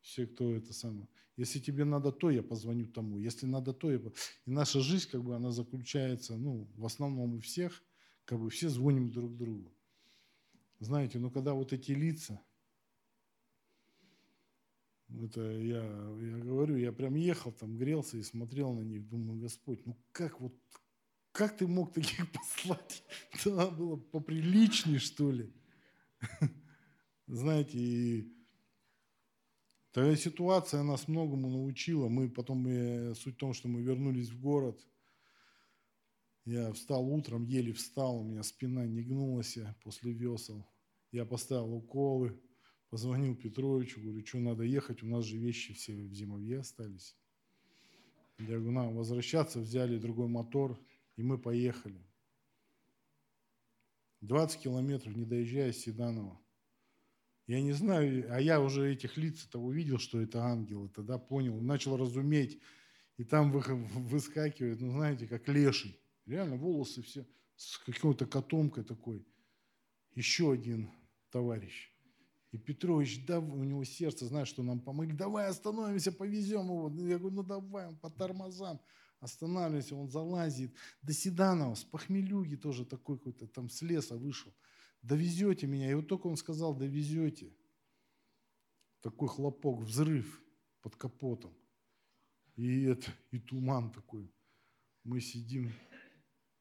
Все, кто это самое. Если тебе надо то, я позвоню тому. Если надо то, я... И наша жизнь, как бы, она заключается, ну, в основном у всех, как бы все звоним друг другу. Знаете, ну когда вот эти лица, это я, я говорю, я прям ехал там, грелся и смотрел на них, думаю, Господь, ну как вот, как ты мог таких послать? Это надо было поприличнее, что ли? Знаете, и такая ситуация нас многому научила. Мы потом, суть в том, что мы вернулись в город. Я встал утром, еле встал, у меня спина не гнулась после весел. Я поставил уколы, позвонил Петровичу, говорю, что надо ехать, у нас же вещи все в зимовье остались. Я говорю, нам возвращаться, взяли другой мотор, и мы поехали. 20 километров, не доезжая Седанова. Я не знаю, а я уже этих лиц-то увидел, что это ангелы, тогда понял, начал разуметь, и там выскакивает, ну знаете, как леший. Реально волосы все с какой-то котомкой такой. Еще один товарищ. И Петрович, да, у него сердце, знаешь, что нам помогли, давай остановимся, повезем его. Я говорю, ну давай, он по тормозам останавливайся, он залазит. До Седанова, с похмелюги тоже такой какой-то, там с леса вышел. Довезете меня. И вот только он сказал, довезете. Такой хлопок, взрыв под капотом. И, это, и туман такой. Мы сидим.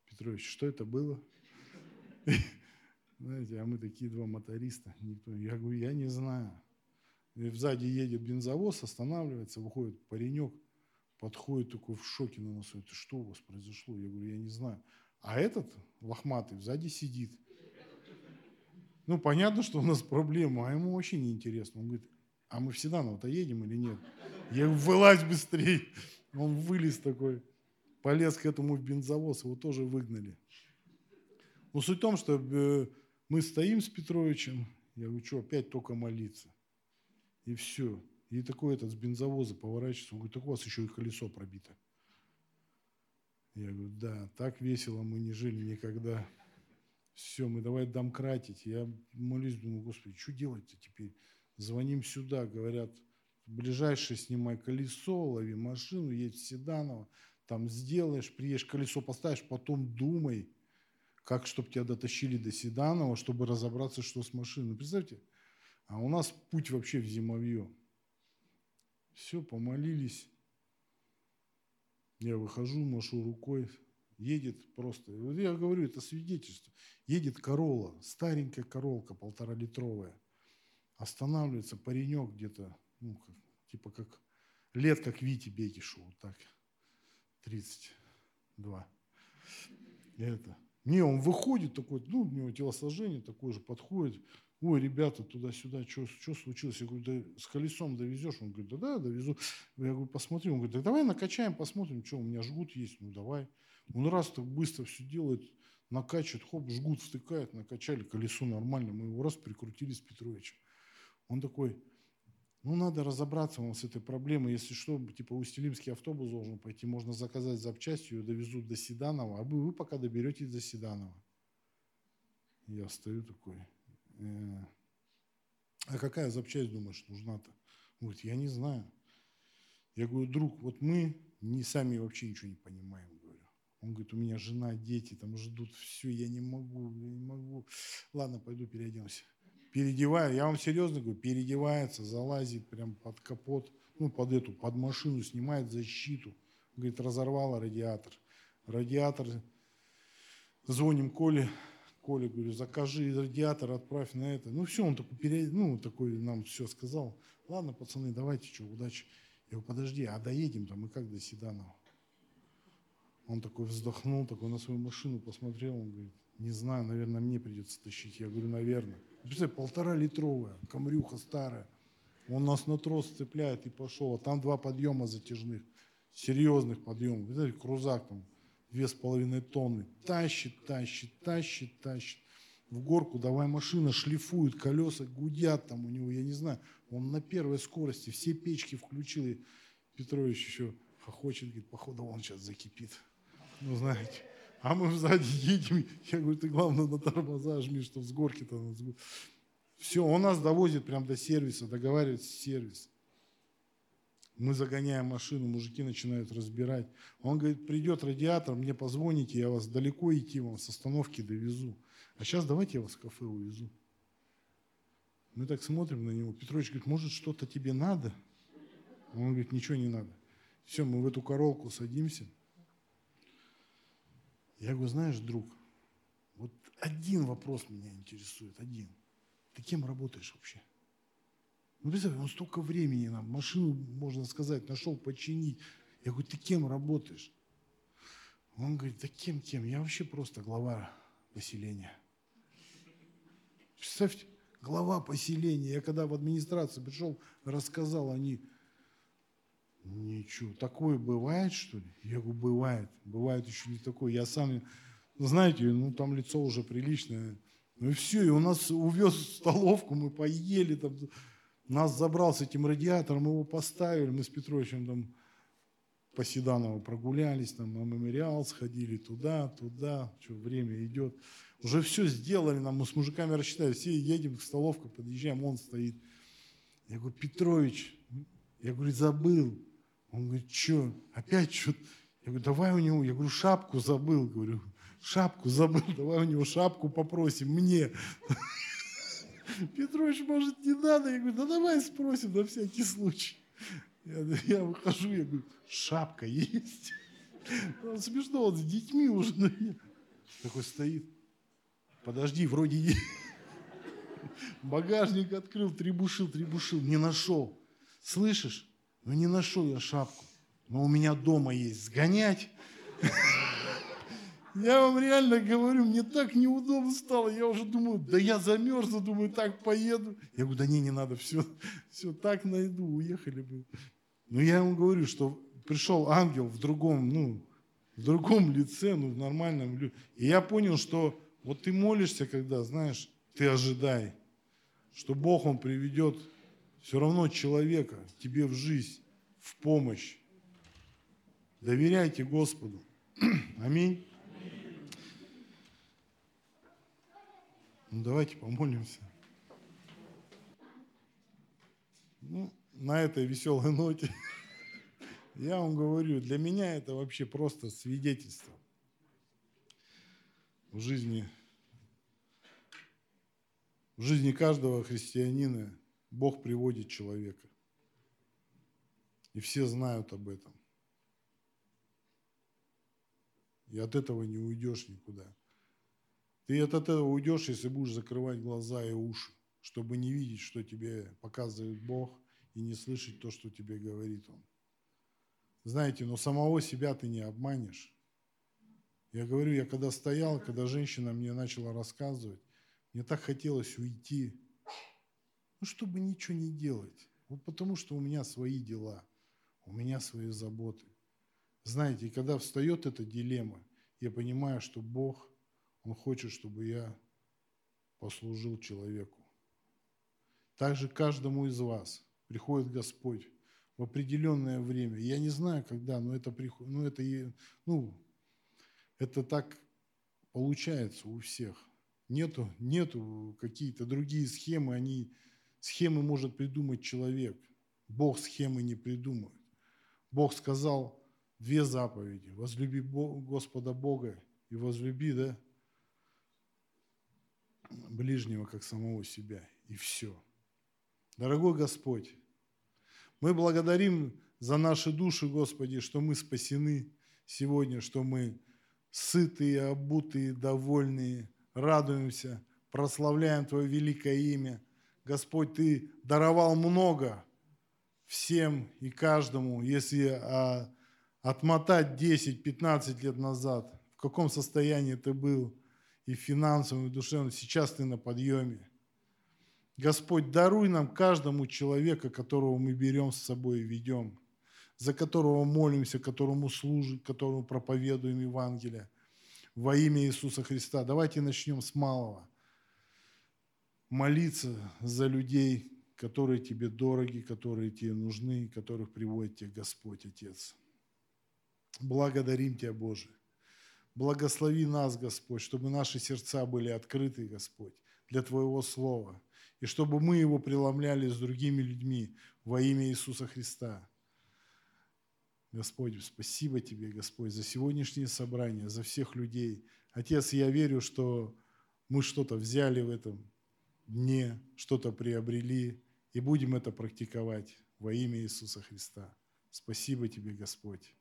Петрович, что это было? Знаете, а мы такие два моториста. Никто, я говорю, я не знаю. И сзади едет бензовоз, останавливается, выходит паренек, подходит такой в шоке на носу. Это что у вас произошло? Я говорю, я не знаю. А этот лохматый сзади сидит. Ну, понятно, что у нас проблема, а ему вообще не интересно. Он говорит, а мы в Седаново-то едем или нет? Я говорю, вылазь быстрее. Он вылез такой, полез к этому в бензовоз, его тоже выгнали. Но суть в том, что э, мы стоим с Петровичем, я говорю, что, опять только молиться. И все. И такой этот с бензовоза поворачивается, он говорит, так у вас еще и колесо пробито. Я говорю, да, так весело мы не жили никогда. Все, мы давай домкратить. Я молюсь, думаю, Господи, что делать-то теперь? Звоним сюда, говорят, ближайшее снимай колесо, лови машину, едь в Седаново, там сделаешь, приедешь, колесо поставишь, потом думай, как, чтобы тебя дотащили до Седанова, чтобы разобраться, что с машиной. Представьте, а у нас путь вообще в зимовье. Все, помолились. Я выхожу, машу рукой. Едет просто. Вот я говорю, это свидетельство. Едет корола, старенькая королка, полтора литровая. Останавливается паренек где-то, ну, как, типа как лет, как Вити Бекишу, вот так, 32. Это. Не, он выходит такой, ну, у него телосложение такое же, подходит, ой, ребята, туда-сюда, что, случилось? Я говорю, да с колесом довезешь? Он говорит, да, да, довезу. Я говорю, посмотри. Он говорит, да давай накачаем, посмотрим, что, у меня жгут есть, ну давай. Он раз так быстро все делает, накачивает, хоп, жгут встыкает, накачали, колесо нормально, мы его раз прикрутили с Петровичем. Он такой, ну, надо разобраться вам с этой проблемой. Если что, типа Усть-Илимский автобус должен пойти, можно заказать запчасть, ее довезут до Седанова, а вы, вы пока доберетесь до Седанова. Я стою такой, а какая запчасть, думаешь, нужна-то? Он говорит, я не знаю. Я говорю, друг, вот мы не сами вообще ничего не понимаем, говорю. Он говорит, у меня жена, дети там ждут, все, я не могу, я не могу. Ладно, пойду переоденусь. Переодеваю, я вам серьезно говорю, переодевается, залазит прям под капот, ну, под эту, под машину, снимает защиту. Говорит, разорвала радиатор. Радиатор, звоним Коле, Коля, говорю, закажи радиатор, отправь на это. Ну все, он такой, пере... ну, такой нам все сказал. Ладно, пацаны, давайте, что, удачи. Я говорю, подожди, а доедем там и как до Седанова? Он такой вздохнул, такой на свою машину посмотрел, он говорит, не знаю, наверное, мне придется тащить. Я говорю, наверное. Представь, полтора литровая, камрюха старая. Он нас на трос цепляет и пошел. А там два подъема затяжных, серьезных подъемов. Видите, крузак там две с половиной тонны. Тащит, тащит, тащит, тащит. В горку давай машина шлифует, колеса гудят там у него, я не знаю. Он на первой скорости все печки включил. И Петрович еще хохочет, говорит, походу он сейчас закипит. Ну, знаете. А мы сзади едем. Я говорю, ты главное на тормоза жми, что с горки-то. Все, он нас довозит прям до сервиса, договаривается с сервисом. Мы загоняем машину, мужики начинают разбирать. Он говорит, придет радиатор, мне позвоните, я вас далеко идти, вам с остановки довезу. А сейчас давайте я вас в кафе увезу. Мы так смотрим на него. Петрович говорит, может что-то тебе надо? Он говорит, ничего не надо. Все, мы в эту королку садимся. Я говорю, знаешь, друг, вот один вопрос меня интересует, один. ты кем работаешь вообще? Ну, представь, он столько времени нам, машину, можно сказать, нашел починить. Я говорю, ты кем работаешь? Он говорит, да кем-кем? Я вообще просто глава поселения. Представьте, глава поселения. Я когда в администрацию пришел, рассказал, они, ничего, такое бывает, что ли? Я говорю, бывает. Бывает еще не такое. Я сам, знаете, ну там лицо уже приличное. Ну и все, и у нас увез столовку, мы поели там. Нас забрал с этим радиатором, мы его поставили, мы с Петровичем там по Седаново прогулялись, там на мемориал сходили, туда, туда, что время идет. Уже все сделали нам, мы с мужиками рассчитали, все едем к столовке, подъезжаем, он стоит. Я говорю, Петрович, я говорю, забыл. Он говорит, что, опять что? Я говорю, давай у него, я говорю, шапку забыл, говорю, шапку забыл, давай у него шапку попросим, мне. Петрович, может, не надо? Я говорю, да давай спросим на всякий случай. Я, я выхожу, я говорю, шапка есть? Он смешно, он с детьми уже. Такой стоит. Подожди, вроде есть. Багажник открыл, требушил, требушил, не нашел. Слышишь? Ну не нашел я шапку. Но у меня дома есть. Сгонять? Я вам реально говорю, мне так неудобно стало. Я уже думаю, да я замерзну, думаю, так поеду. Я говорю, да не, не надо, все, все так найду, уехали бы. Но я вам говорю, что пришел ангел в другом, ну, в другом лице, ну, в нормальном. И я понял, что вот ты молишься, когда, знаешь, ты ожидай, что Бог, Он приведет все равно человека тебе в жизнь, в помощь. Доверяйте Господу. Аминь. Ну, давайте помолимся. Ну, на этой веселой ноте я вам говорю, для меня это вообще просто свидетельство в жизни, в жизни каждого христианина Бог приводит человека. И все знают об этом. И от этого не уйдешь никуда. Ты от этого уйдешь, если будешь закрывать глаза и уши, чтобы не видеть, что тебе показывает Бог, и не слышать то, что тебе говорит Он. Знаете, но самого себя ты не обманешь. Я говорю, я когда стоял, когда женщина мне начала рассказывать, мне так хотелось уйти, ну, чтобы ничего не делать. Вот потому что у меня свои дела, у меня свои заботы. Знаете, когда встает эта дилемма, я понимаю, что Бог – он хочет, чтобы я послужил человеку. Также каждому из вас приходит Господь в определенное время. Я не знаю, когда, но это, приход, ну, это, ну, это так получается у всех. Нету, нету какие-то другие схемы, они, схемы может придумать человек. Бог схемы не придумает. Бог сказал две заповеди. Возлюби Господа Бога и возлюби, да, ближнего, как самого себя. И все. Дорогой Господь, мы благодарим за наши души, Господи, что мы спасены сегодня, что мы сытые, обутые, довольные, радуемся, прославляем Твое великое имя. Господь, Ты даровал много всем и каждому, если а, отмотать 10-15 лет назад, в каком состоянии ты был – и финансовым, и душевным. Сейчас ты на подъеме. Господь, даруй нам каждому человека, которого мы берем с собой и ведем, за которого молимся, которому служим, которому проповедуем Евангелие во имя Иисуса Христа. Давайте начнем с малого. Молиться за людей, которые тебе дороги, которые тебе нужны, которых приводит тебе Господь Отец. Благодарим Тебя, Боже. Благослови нас, Господь, чтобы наши сердца были открыты, Господь, для Твоего Слова, и чтобы мы его преломляли с другими людьми во имя Иисуса Христа. Господь, спасибо Тебе, Господь, за сегодняшнее собрание, за всех людей. Отец, я верю, что мы что-то взяли в этом дне, что-то приобрели, и будем это практиковать во имя Иисуса Христа. Спасибо Тебе, Господь.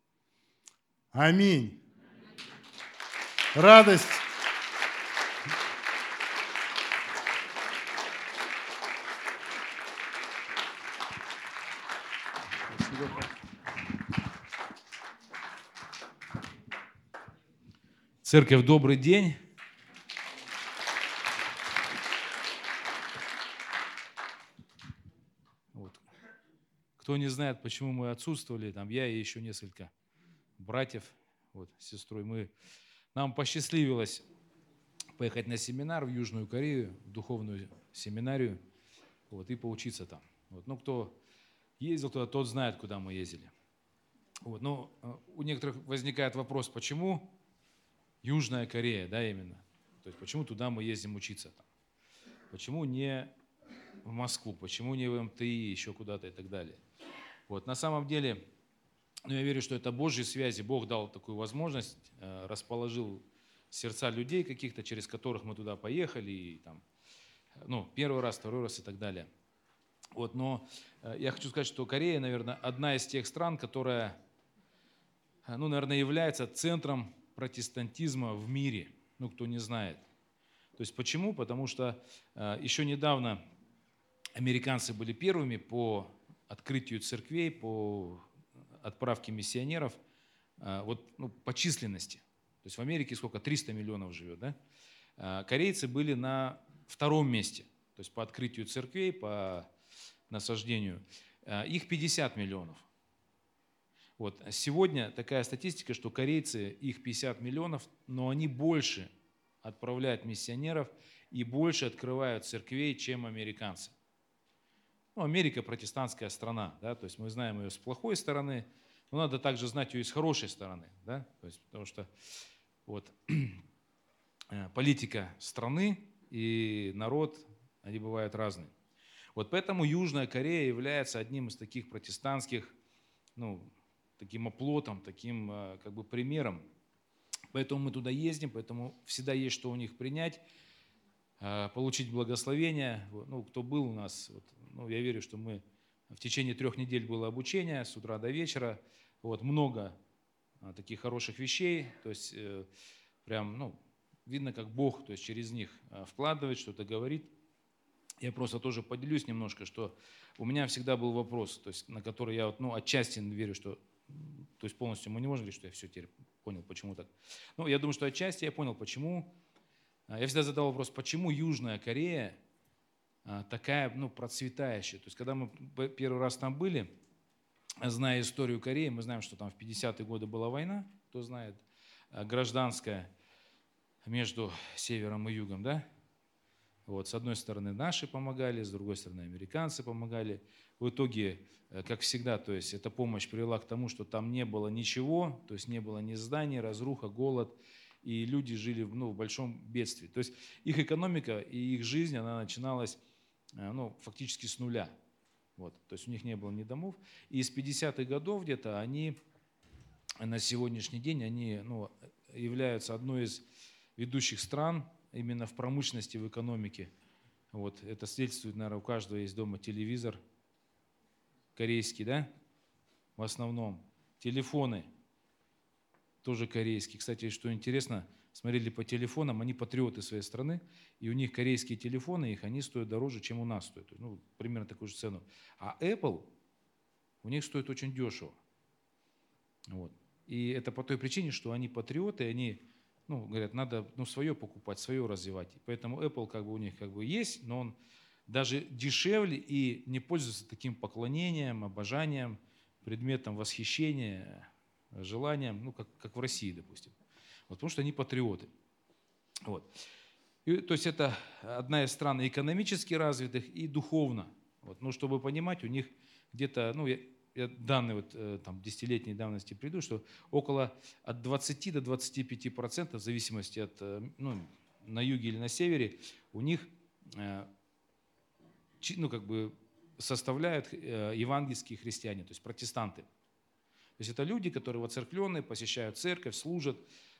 Аминь радость. Церковь, добрый день. Вот. Кто не знает, почему мы отсутствовали, там я и еще несколько братьев, вот, сестрой, мы нам посчастливилось поехать на семинар в Южную Корею, в духовную семинарию, вот, и поучиться там. Вот. Ну, кто ездил туда, тот знает, куда мы ездили. Вот. Но э, у некоторых возникает вопрос, почему Южная Корея, да, именно. То есть почему туда мы ездим учиться там? Почему не в Москву, почему не в МТИ, еще куда-то и так далее. Вот. На самом деле, ну, я верю, что это Божьи связи. Бог дал такую возможность, э, расположил сердца людей каких-то, через которых мы туда поехали, и там, ну, первый раз, второй раз и так далее. Вот, но э, я хочу сказать, что Корея, наверное, одна из тех стран, которая, э, ну, наверное, является центром протестантизма в мире, ну, кто не знает. То есть почему? Потому что еще недавно американцы были первыми по открытию церквей, по отправке миссионеров, вот, ну, по численности. То есть в Америке сколько? 300 миллионов живет, да? Корейцы были на втором месте, то есть по открытию церквей, по насаждению, э, их 50 миллионов. Вот. Сегодня такая статистика, что корейцы, их 50 миллионов, но они больше отправляют миссионеров и больше открывают церквей, чем американцы. Ну, Америка протестантская страна, да, то есть мы знаем ее с плохой стороны, но надо также знать ее и с хорошей стороны, да, то есть, потому что вот, э, политика страны и народ, они бывают разные. Вот поэтому Южная Корея является одним из таких протестантских, ну, таким оплотом, таким э, как бы примером. Поэтому мы туда ездим, поэтому всегда есть что у них принять, э, получить благословение. Ну, кто был у нас, вот, ну, я верю, что мы в течение трех недель было обучение с утра до вечера. Вот, много э, таких хороших вещей, то есть прям, ну, видно, как Бог, то есть через них вкладывает, что-то говорит. Я просто тоже поделюсь немножко, что у меня всегда был вопрос, то есть, на который я вот, ну, отчасти верю, что то есть полностью мы не можем говорить, что я все теперь понял, почему так. Ну, я думаю, что отчасти я понял, почему. А, я всегда задал вопрос, почему Южная Корея а, такая, ну, процветающая. То есть, когда мы первый раз там были, зная историю Кореи, мы знаем, что там в 50-е годы была война, кто знает, а, гражданская между севером и югом, да? Вот, с одной стороны наши помогали, с другой стороны американцы помогали. В итоге, э, как всегда, то есть эта помощь привела к тому, что там не было ничего, то есть не было ни зданий, разруха, голод, и люди жили ну, в большом бедствии. То есть их экономика и их жизнь, она начиналась ну, фактически с нуля. Вот, то есть у них не было ни домов. И с 50-х годов где-то они на сегодняшний день они ну, являются одной из ведущих стран именно в промышленности, в экономике. Вот, это свидетельствует, наверное, у каждого есть дома телевизор, корейский, да, в основном. Телефоны тоже корейские. Кстати, что интересно, смотрели по телефонам, они патриоты своей страны, и у них корейские телефоны, их они стоят дороже, чем у нас стоят. Ну, примерно такую же цену. А Apple у них стоит очень дешево. Вот. И это по той причине, что они патриоты, они ну, говорят, надо ну, свое покупать, свое развивать. Поэтому Apple как бы у них как бы есть, но он даже дешевле и не пользуется таким поклонением, обожанием, предметом восхищения, желанием, ну, как, как в России, допустим. Вот, потому что они патриоты. Вот. И, то есть это одна из стран экономически развитых и духовно. Вот. Ну, чтобы понимать, у них где-то, ну, я данные вот, э, там, десятилетней давности приду, что около от 20 до 25 процентов, в зависимости от, э, ну, на юге или на севере, у них э, ну, как бы составляют евангельские христиане, то есть протестанты. То есть это люди, которые воцерквленные, посещают церковь, служат.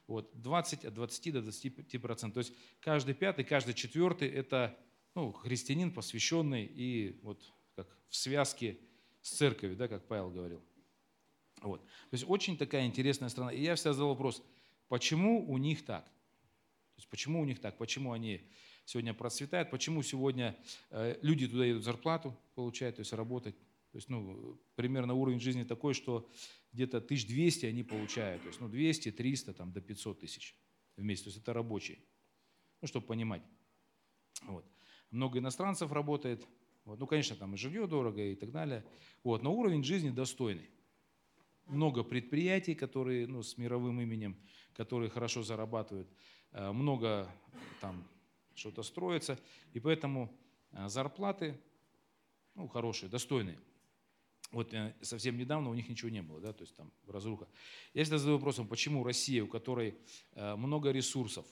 Вот, 20, от 20 до 25 процентов. То есть каждый пятый, каждый четвертый – это ну, христианин, посвященный и вот как в связке с церковью, да, как Павел говорил. Вот. То есть очень такая интересная страна. И я всегда задал вопрос, почему у них так? То есть почему у них так? Почему они сегодня процветают? Почему сегодня э, люди туда едут зарплату получают, то есть работать? То есть, ну, примерно уровень жизни такой, что где-то 1200 они получают. То есть, ну, 200, 300, там, до 500 тысяч в месяц. То есть, это рабочие. Ну, чтобы понимать. Вот. Много иностранцев работает. Вот. Ну, конечно, там и жилье дорого и так далее. Вот. Но уровень жизни достойный. Много предприятий, которые ну, с мировым именем, которые хорошо зарабатывают. Э, много там что-то строится. И поэтому э, зарплаты ну, хорошие, достойные. Вот э, совсем недавно у них ничего не было, да, то есть там разруха. Я всегда задаю вопросом, почему Россия, у которой много ресурсов,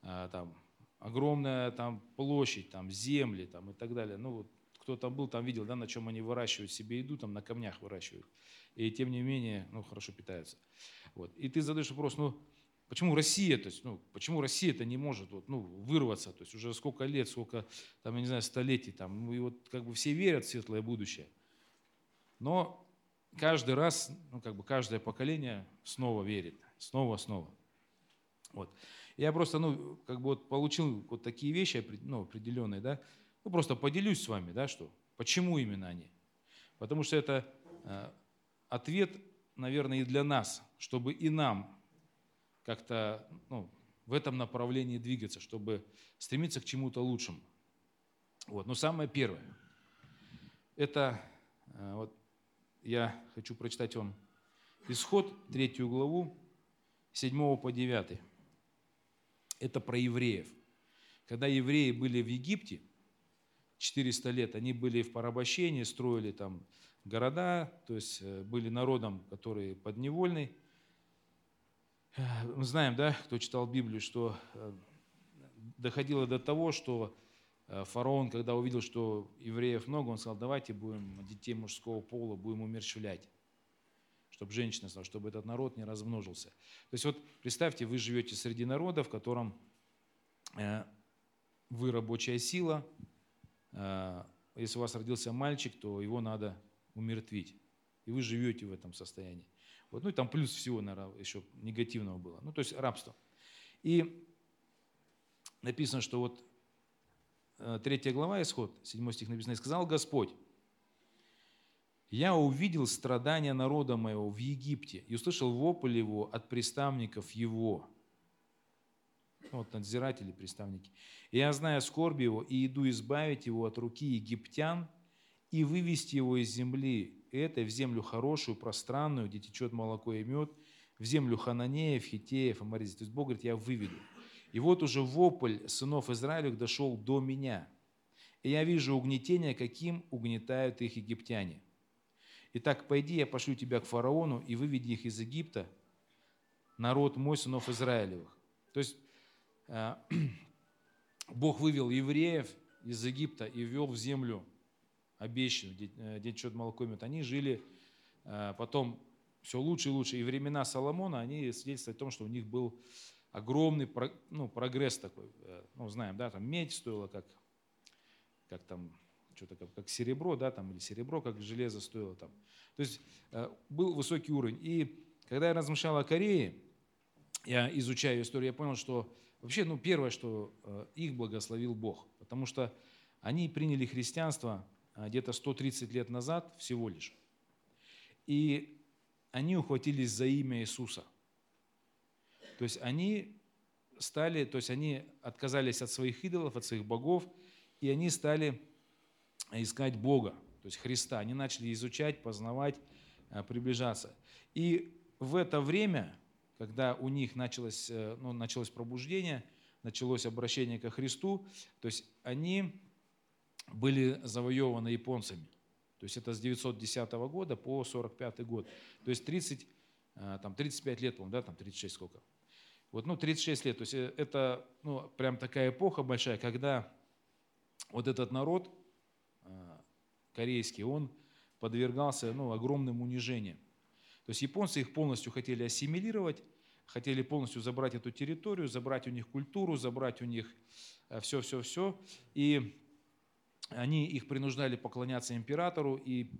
там, огромная там площадь, там земли там, и так далее. Ну вот кто там был, там видел, да, на чем они выращивают себе еду, там на камнях выращивают. И тем не менее, ну, хорошо питаются. Вот. И ты задаешь вопрос, ну, почему Россия, то есть, ну, почему Россия это не может вот, ну, вырваться, то есть уже сколько лет, сколько, там, я не знаю, столетий, там, ну, и вот как бы все верят в светлое будущее. Но каждый раз, ну, как бы каждое поколение снова верит, снова, снова. Вот. Я просто, ну, как бы вот получил вот такие вещи, ну, определенные, да, ну, просто поделюсь с вами, да, что, почему именно они. Потому что это э, ответ, наверное, и для нас, чтобы и нам как-то, ну, в этом направлении двигаться, чтобы стремиться к чему-то лучшему. Вот. Но самое первое, это, э, вот я хочу прочитать вам исход, третью главу, 7 по 9 это про евреев. Когда евреи были в Египте, 400 лет, они были в порабощении, строили там города, то есть э, были народом, который подневольный. Э, мы знаем, да, кто читал Библию, что э, доходило до того, что фараон, когда увидел, что евреев много, он сказал, давайте будем детей мужского пола, будем умерщвлять чтобы женщина стала, чтобы этот народ не размножился. То есть вот представьте, вы живете среди народа, в котором э, вы рабочая сила, э, если у вас родился мальчик, то его надо умертвить. И вы живете в этом состоянии. Вот, ну и там плюс всего, наверное, еще негативного было. Ну, то есть рабство. И написано, что вот э, третья глава, исход, седьмой стих написано, «И сказал Господь, я увидел страдания народа моего в Египте и услышал вопль его от приставников его. Вот надзиратели, приставники. Я знаю скорби его и иду избавить его от руки египтян и вывести его из земли этой в землю хорошую, пространную, где течет молоко и мед, в землю Хананеев, Хитеев, Амаризов. То есть Бог говорит, я выведу. И вот уже вопль сынов Израилевых дошел до меня. И я вижу угнетение, каким угнетают их египтяне – Итак, пойди, я пошлю тебя к фараону и выведи их из Египта, народ мой, сынов Израилевых. То есть э, Бог вывел евреев из Египта и ввел в землю обещанную, где, э, течет молоко и мед. Они жили э, потом все лучше и лучше. И времена Соломона, они свидетельствуют о том, что у них был огромный ну, прогресс такой. Ну, знаем, да, там медь стоила как, как там что-то как, как серебро, да, там, или серебро, как железо стоило там. То есть э, был высокий уровень. И когда я размышлял о Корее, я изучаю историю, я понял, что вообще, ну, первое, что э, их благословил Бог, потому что они приняли христианство э, где-то 130 лет назад всего лишь. И они ухватились за имя Иисуса. То есть они стали, то есть они отказались от своих идолов, от своих богов, и они стали искать Бога, то есть Христа. Они начали изучать, познавать, э, приближаться. И в это время, когда у них началось, э, ну, началось пробуждение, началось обращение ко Христу, то есть они были завоеваны японцами. То есть это с 910 года по 45 год. То есть 30, э, там 35 лет, по-моему, да, там 36 сколько. Вот, ну, 36 лет. То есть это ну, прям такая эпоха большая, когда вот этот народ, корейский, он подвергался ну, огромным унижениям. То есть японцы их полностью хотели ассимилировать, хотели полностью забрать эту территорию, забрать у них культуру, забрать у них все-все-все. Э, и они их принуждали поклоняться императору. И,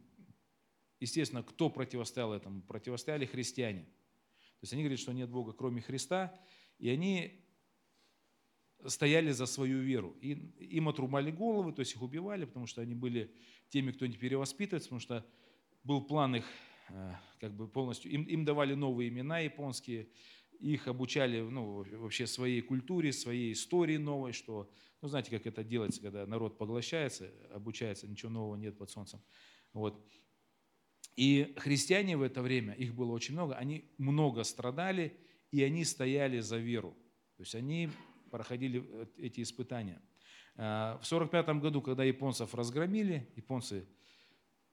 естественно, кто противостоял этому? Противостояли христиане. То есть они говорят, что нет Бога, кроме Христа. И они стояли за свою веру. И им отрубали головы, то есть их убивали, потому что они были теми, кто не перевоспитывается, потому что был план их э, как бы полностью. Им, им давали новые имена японские, их обучали ну, вообще своей культуре, своей истории новой, что, ну, знаете, как это делается, когда народ поглощается, обучается, ничего нового нет под солнцем. Вот. И христиане в это время, их было очень много, они много страдали, и они стояли за веру. То есть они проходили э, эти испытания. А, в 1945 году, когда японцев разгромили, японцы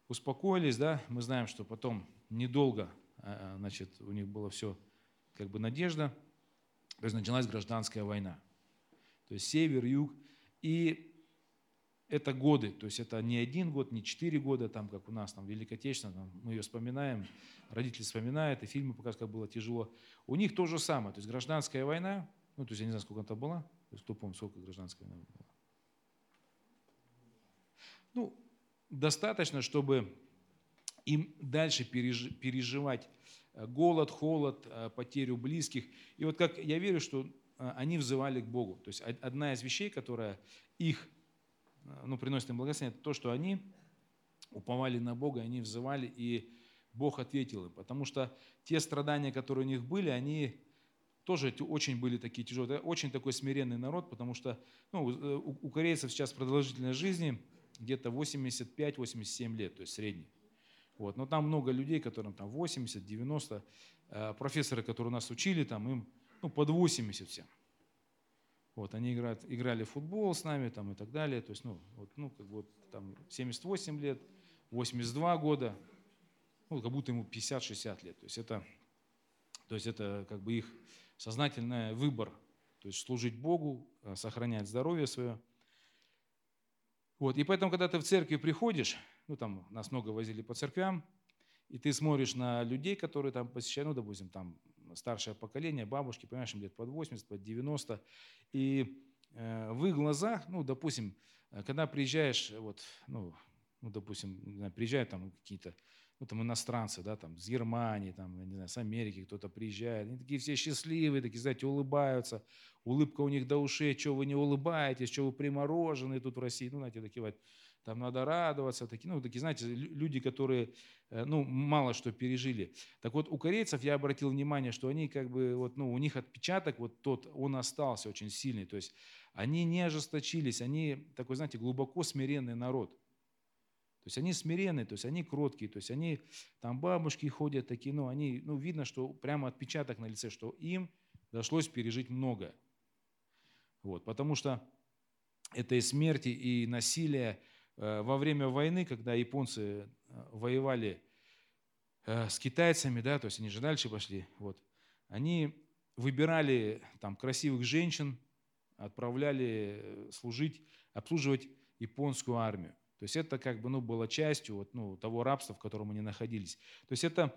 успокоились, да, мы знаем, что потом недолго а, значит, у них было все как бы надежда, то есть началась гражданская война. То есть север, юг. И это годы, то есть это не один год, не четыре года, там, как у нас, там, Великая там, мы ее вспоминаем, родители вспоминают, и фильмы показывают, как было тяжело. У них то же самое, то есть гражданская война, ну, то есть я не знаю, сколько она была, то есть кто помнит, сколько гражданская война была. Ну, достаточно, чтобы им дальше переживать э, голод, холод, э, потерю близких. И вот как я верю, что э, они взывали к Богу. То есть одна из вещей, которая их ну, приносит им благословение, это то, что они уповали на Бога, они взывали, и Бог ответил им. Потому что те страдания, которые у них были, они тоже очень были такие тяжелые. Это очень такой смиренный народ, потому что ну, э, у корейцев сейчас продолжительность жизни где-то 85-87 лет, то есть средний. Вот. Но там много людей, которым там 80, 90. Э, профессоры, которые нас учили, там им ну, под 80 всем. Вот, они играют, играли в футбол с нами там, и так далее. То есть, ну, вот, ну, как вот, там 78 лет, 82 года, ну, как будто ему 50-60 лет. То есть это, то есть это как бы их сознательный выбор. То есть служить Богу, э, сохранять здоровье свое. Вот, и поэтому, когда ты в церкви приходишь, ну, там нас много возили по церквям, и ты смотришь на людей, которые там посещают, ну, допустим, там старшее поколение, бабушки, понимаешь, им лет под 80, под 90. И э, в их глазах, ну, допустим, э, когда приезжаешь, вот, ну, ну допустим, приезжают там какие-то ну, там иностранцы, да, там, с Германии, там, не знаю, с Америки кто-то приезжает, они такие все счастливые, такие, знаете, улыбаются, улыбка у них до ушей, что вы не улыбаетесь, что вы приморожены тут в России, ну, знаете, такие вот, там надо радоваться, такие, ну, такие, знаете, люди, которые, э, ну, мало что пережили. Так вот, у корейцев я обратил внимание, что они как бы, вот, ну, у них отпечаток вот тот, он остался очень сильный, то есть они не ожесточились, они такой, знаете, глубоко смиренный народ. То есть они смиренные, то есть они кроткие, то есть они, там бабушки ходят такие, ну, они, ну, видно, что прямо отпечаток на лице, что им дошлось пережить многое. Вот, потому что это и смерти, и насилие, Э, во время войны, когда японцы э, воевали э, с китайцами, да, то есть они же дальше пошли, вот, они выбирали там красивых женщин, отправляли служить, обслуживать японскую армию. То есть это как бы ну, было частью вот, ну, того рабства, в котором они находились. То есть это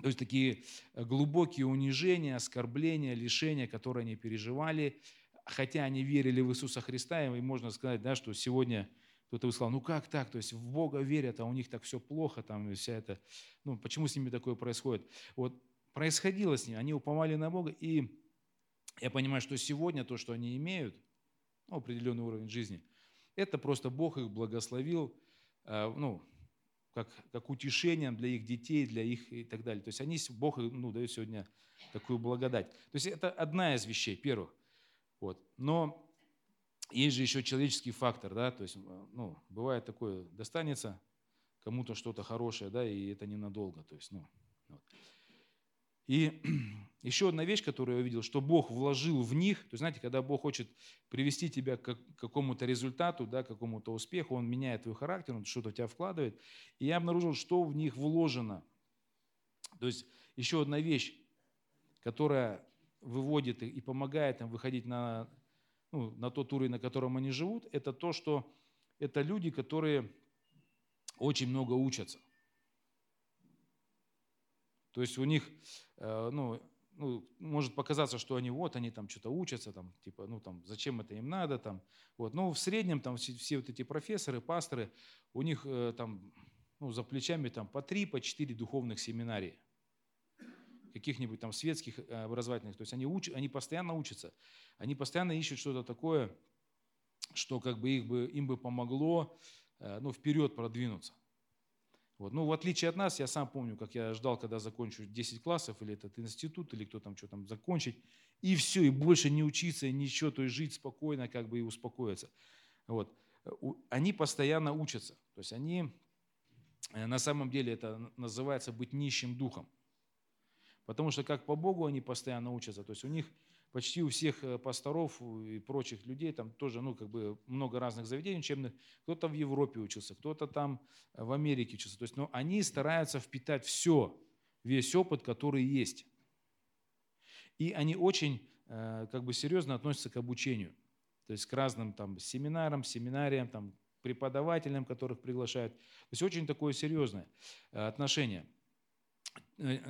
то есть такие глубокие унижения, оскорбления, лишения, которые они переживали, хотя они верили в Иисуса Христа, и можно сказать, да, что сегодня кто-то бы сказал, ну как так, то есть в Бога верят, а у них так все плохо, там вся это, ну почему с ними такое происходит? Вот происходило с ними, они уповали на Бога, и я понимаю, что сегодня то, что они имеют, ну, определенный уровень жизни, это просто Бог их благословил, э, ну, как, как утешением для их детей, для их и так далее. То есть они, Бог ну, дает сегодня такую благодать. То есть это одна из вещей, первых. Вот. Но есть же еще человеческий фактор, да, то есть, ну, бывает такое, достанется кому-то что-то хорошее, да, и это ненадолго, то есть, ну, вот. И еще одна вещь, которую я увидел, что Бог вложил в них, то есть, знаете, когда Бог хочет привести тебя к какому-то результату, да, к какому-то успеху, Он меняет твой характер, Он что-то в тебя вкладывает, и я обнаружил, что в них вложено. То есть, еще одна вещь, которая выводит и помогает им выходить на ну, на тот уровень, на котором они живут, это то, что это люди, которые очень много учатся. То есть у них, э, ну, ну, может показаться, что они вот, они там что-то учатся, там, типа, ну, там, зачем это им надо, там, вот. Но в среднем там все, все вот эти профессоры, пасторы, у них там, ну, за плечами там по три, по четыре духовных семинарии. Каких-нибудь там светских э, образовательных. То есть они, уч, они постоянно учатся. Они постоянно ищут что-то такое, что как бы, их бы им бы помогло э, ну, вперед продвинуться. Вот. Ну, в отличие от нас, я сам помню, как я ждал, когда закончу 10 классов, или этот институт, или кто там что там закончить, и все, и больше не учиться, и ничего, то есть жить спокойно, как бы и успокоиться. Вот. Они постоянно учатся. То есть они, э, на самом деле это называется быть нищим духом. Потому что как по Богу они постоянно учатся. То есть у них почти у всех э, пасторов и прочих людей там тоже, ну, как бы много разных заведений учебных. Кто-то в Европе учился, кто-то там в Америке учился. То есть, ну, они стараются впитать все, весь опыт, который есть. И они очень, э, как бы, серьезно относятся к обучению. То есть к разным там семинарам, семинариям, там, преподавателям, которых приглашают. То есть очень такое серьезное э, отношение.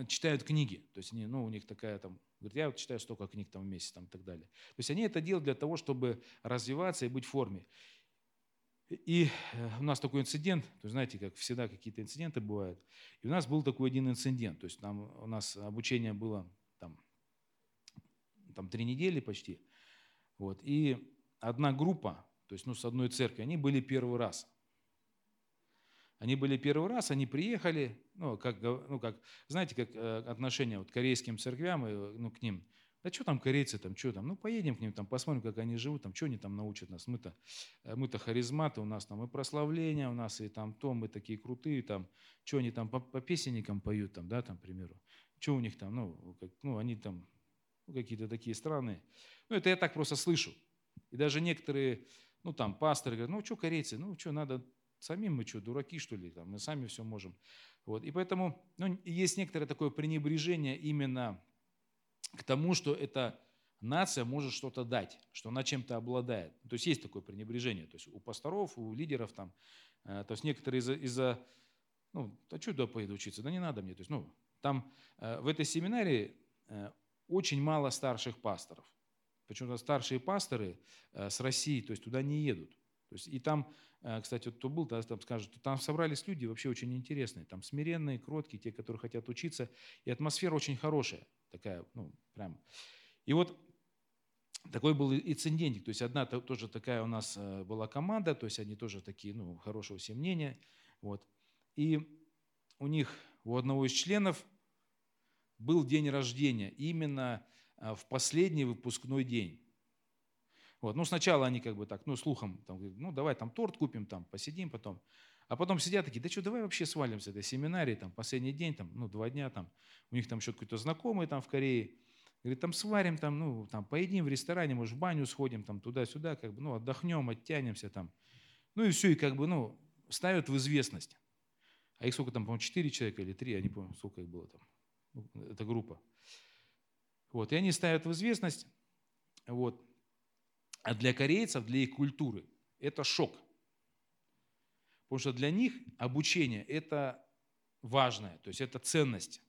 Читают книги. То есть они, ну, у них такая там Говорит, я вот читаю столько книг там в месяц там, и так далее. То есть они это делают для того, чтобы развиваться и быть в форме. И э, у нас такой инцидент, то есть, знаете, как всегда какие-то инциденты бывают. И у нас был такой один инцидент, то есть там у нас обучение было там, там три недели почти. Вот, и одна группа, то есть ну, с одной церкви, они были первый раз. Они были первый раз, они приехали, ну, как, ну, как знаете, как э, отношение вот, к корейским церквям, и, ну, к ним. Да что там корейцы, там, что там, ну, поедем к ним, там, посмотрим, как они живут, там, что они там научат нас. Мы-то, э, мы-то харизматы, у нас там и прославление, у нас и там то, мы такие крутые, там, что они там по, по песенникам поют, там, да, там, к примеру. Что у них там, ну, как, ну они там ну, какие-то такие странные. Ну, это я так просто слышу. И даже некоторые, ну, там, пасторы говорят, ну, что корейцы, ну, что, надо Самим мы что, дураки, что ли? Там, мы сами все можем. Вот. И поэтому ну, есть некоторое такое пренебрежение именно к тому, что эта нация может что-то дать, что она чем-то обладает. То есть есть такое пренебрежение. То есть у пасторов, у лидеров там, э, то есть некоторые из-за, из ну, а что туда поеду учиться? Да не надо мне. То есть, ну, там э, в этой семинарии э, очень мало старших пасторов. Почему-то старшие пасторы с России, то есть туда не едут. То есть, и там кстати, вот кто был, да, там скажет, там собрались люди вообще очень интересные, там смиренные, кроткие, те, которые хотят учиться, и атмосфера очень хорошая, такая, ну, прям. И вот такой был и цендентик, то есть одна тоже такая у нас э, была команда, то есть они тоже такие, ну, хорошего все мнения, вот. И у них, у одного из членов был день рождения, именно э, в последний выпускной день. Вот. Ну, сначала они как бы так, ну, слухом, там, ну, давай там торт купим, там, посидим потом. А потом сидят такие, да что, давай вообще свалим с этой семинарии, там, последний день, там, ну, два дня, там, у них там еще какой-то знакомый там в Корее, говорит, там сварим, там, ну, там, поедим в ресторане, может, в баню сходим, там, туда-сюда, как бы, ну, отдохнем, оттянемся, там. Ну, и все, и как бы, ну, ставят в известность. А их сколько там, по-моему, четыре человека или три, я не помню, сколько их было там, ну, эта группа. Вот, и они ставят в известность, вот, а для корейцев, для их культуры, это шок. Потому что для них обучение – это важное, то есть это ценность.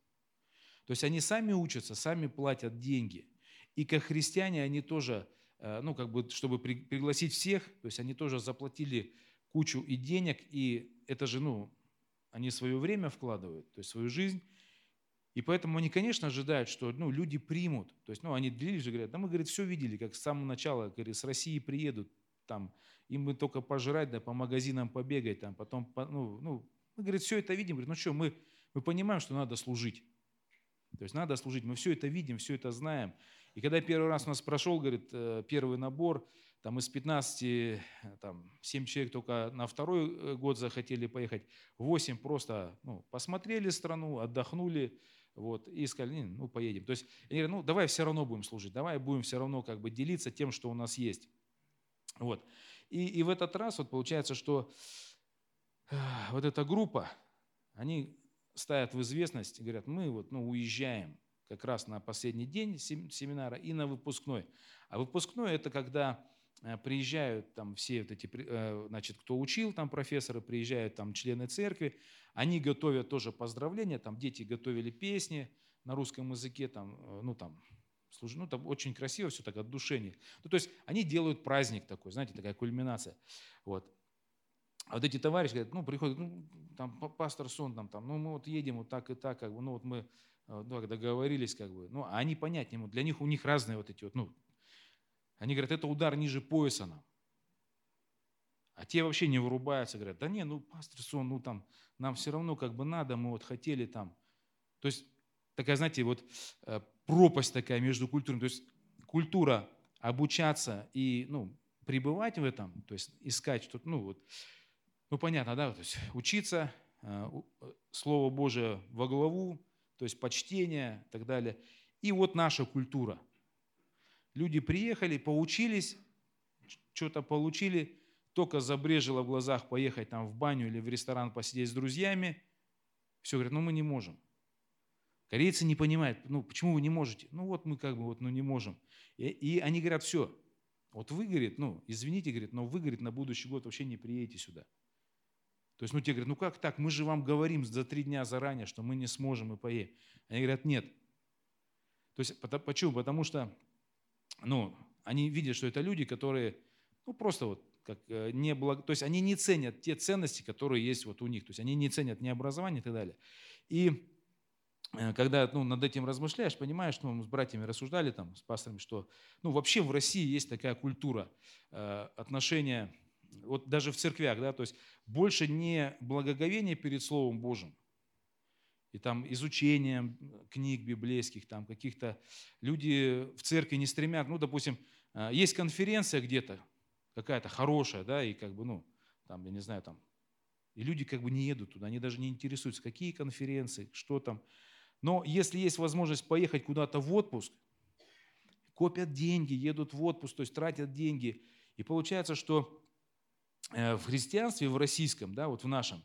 То есть они сами учатся, сами платят деньги. И как христиане они тоже, э, ну как бы, чтобы пригласить всех, то есть они тоже заплатили кучу и денег, и это же, ну, они свое время вкладывают, то есть свою жизнь, и поэтому они, конечно, ожидают, что ну, люди примут. То есть, ну, они длились же, говорят, да мы, говорит, все видели, как с самого начала, говорит, с России приедут, там, им бы только пожрать, да по магазинам побегать, там, потом, ну, ну, мы, говорит, все это видим, говорит, ну что, мы, мы понимаем, что надо служить. То есть надо служить, мы все это видим, все это знаем. И когда первый раз у нас прошел, говорит, э, первый набор, там из 15, э, там, 7 человек только на второй э, год захотели поехать, 8 просто ну, посмотрели страну, отдохнули, вот, и сказали, ну, поедем. То есть они говорят, ну, давай все равно будем служить, давай будем все равно как бы делиться тем, что у нас есть. Вот. И, и в этот раз вот получается, что э, вот эта группа, они ставят в известность, говорят, мы вот, ну, уезжаем как раз на последний день семинара и на выпускной. А выпускной – это когда приезжают там все вот эти, э, значит, кто учил, там профессоры, приезжают там члены церкви, они готовят тоже поздравления, там дети готовили песни на русском языке, там, э, ну там, служи, ну там очень красиво все так от душения. Ну, то есть они делают праздник такой, знаете, такая кульминация. Вот. А вот эти товарищи говорят, ну, приходят, ну, там пастор Сон, там, там, ну мы вот едем вот так и так, как бы, ну вот мы ну, договорились, как бы, ну, а они понять не могут, для них у них разные вот эти вот, ну, они говорят, это удар ниже пояса нам. А те вообще не вырубаются, говорят, да не, ну, пастор Сон, ну там, нам все равно как бы надо, мы вот хотели там. То есть такая, знаете, вот э, пропасть такая между культурами. То есть культура обучаться и, ну, пребывать в этом, то есть искать что-то, ну, вот, ну, понятно, да, то есть учиться, э, э, Слово Божие во главу, то есть почтение и так далее. И вот наша культура. Люди приехали, поучились, что-то получили, только забрежило в глазах поехать там в баню или в ресторан посидеть с друзьями, все, говорят, ну мы не можем. Корейцы не понимают, ну почему вы не можете? Ну вот мы как бы вот, ну не можем. И, и они говорят, все, вот вы, говорит, ну извините, говорит, но вы, говорит, на будущий год вообще не приедете сюда. То есть, ну те говорят, ну как так, мы же вам говорим за три дня заранее, что мы не сможем и поедем. Они говорят, нет. То есть, почему? Потому что, ну, они видят, что это люди, которые, ну просто вот как э, не благ... то есть они не ценят те ценности, которые есть вот у них, то есть они не ценят ни образование и так далее. И э, когда ну, над этим размышляешь, понимаешь, ну, мы с братьями рассуждали там, с пасторами, что ну, вообще в России есть такая культура э, отношения, вот даже в церквях, да, то есть больше не благоговение перед Словом Божьим, и там изучением книг библейских, там каких-то люди в церкви не стремят, ну, допустим, э, есть конференция где-то, какая-то хорошая, да, и как бы, ну, там, я не знаю, там, и люди как бы не едут туда, они даже не интересуются, какие конференции, что там. Но если есть возможность поехать куда-то в отпуск, копят деньги, едут в отпуск, то есть тратят деньги. И получается, что э, в христианстве, в российском, да, вот в нашем,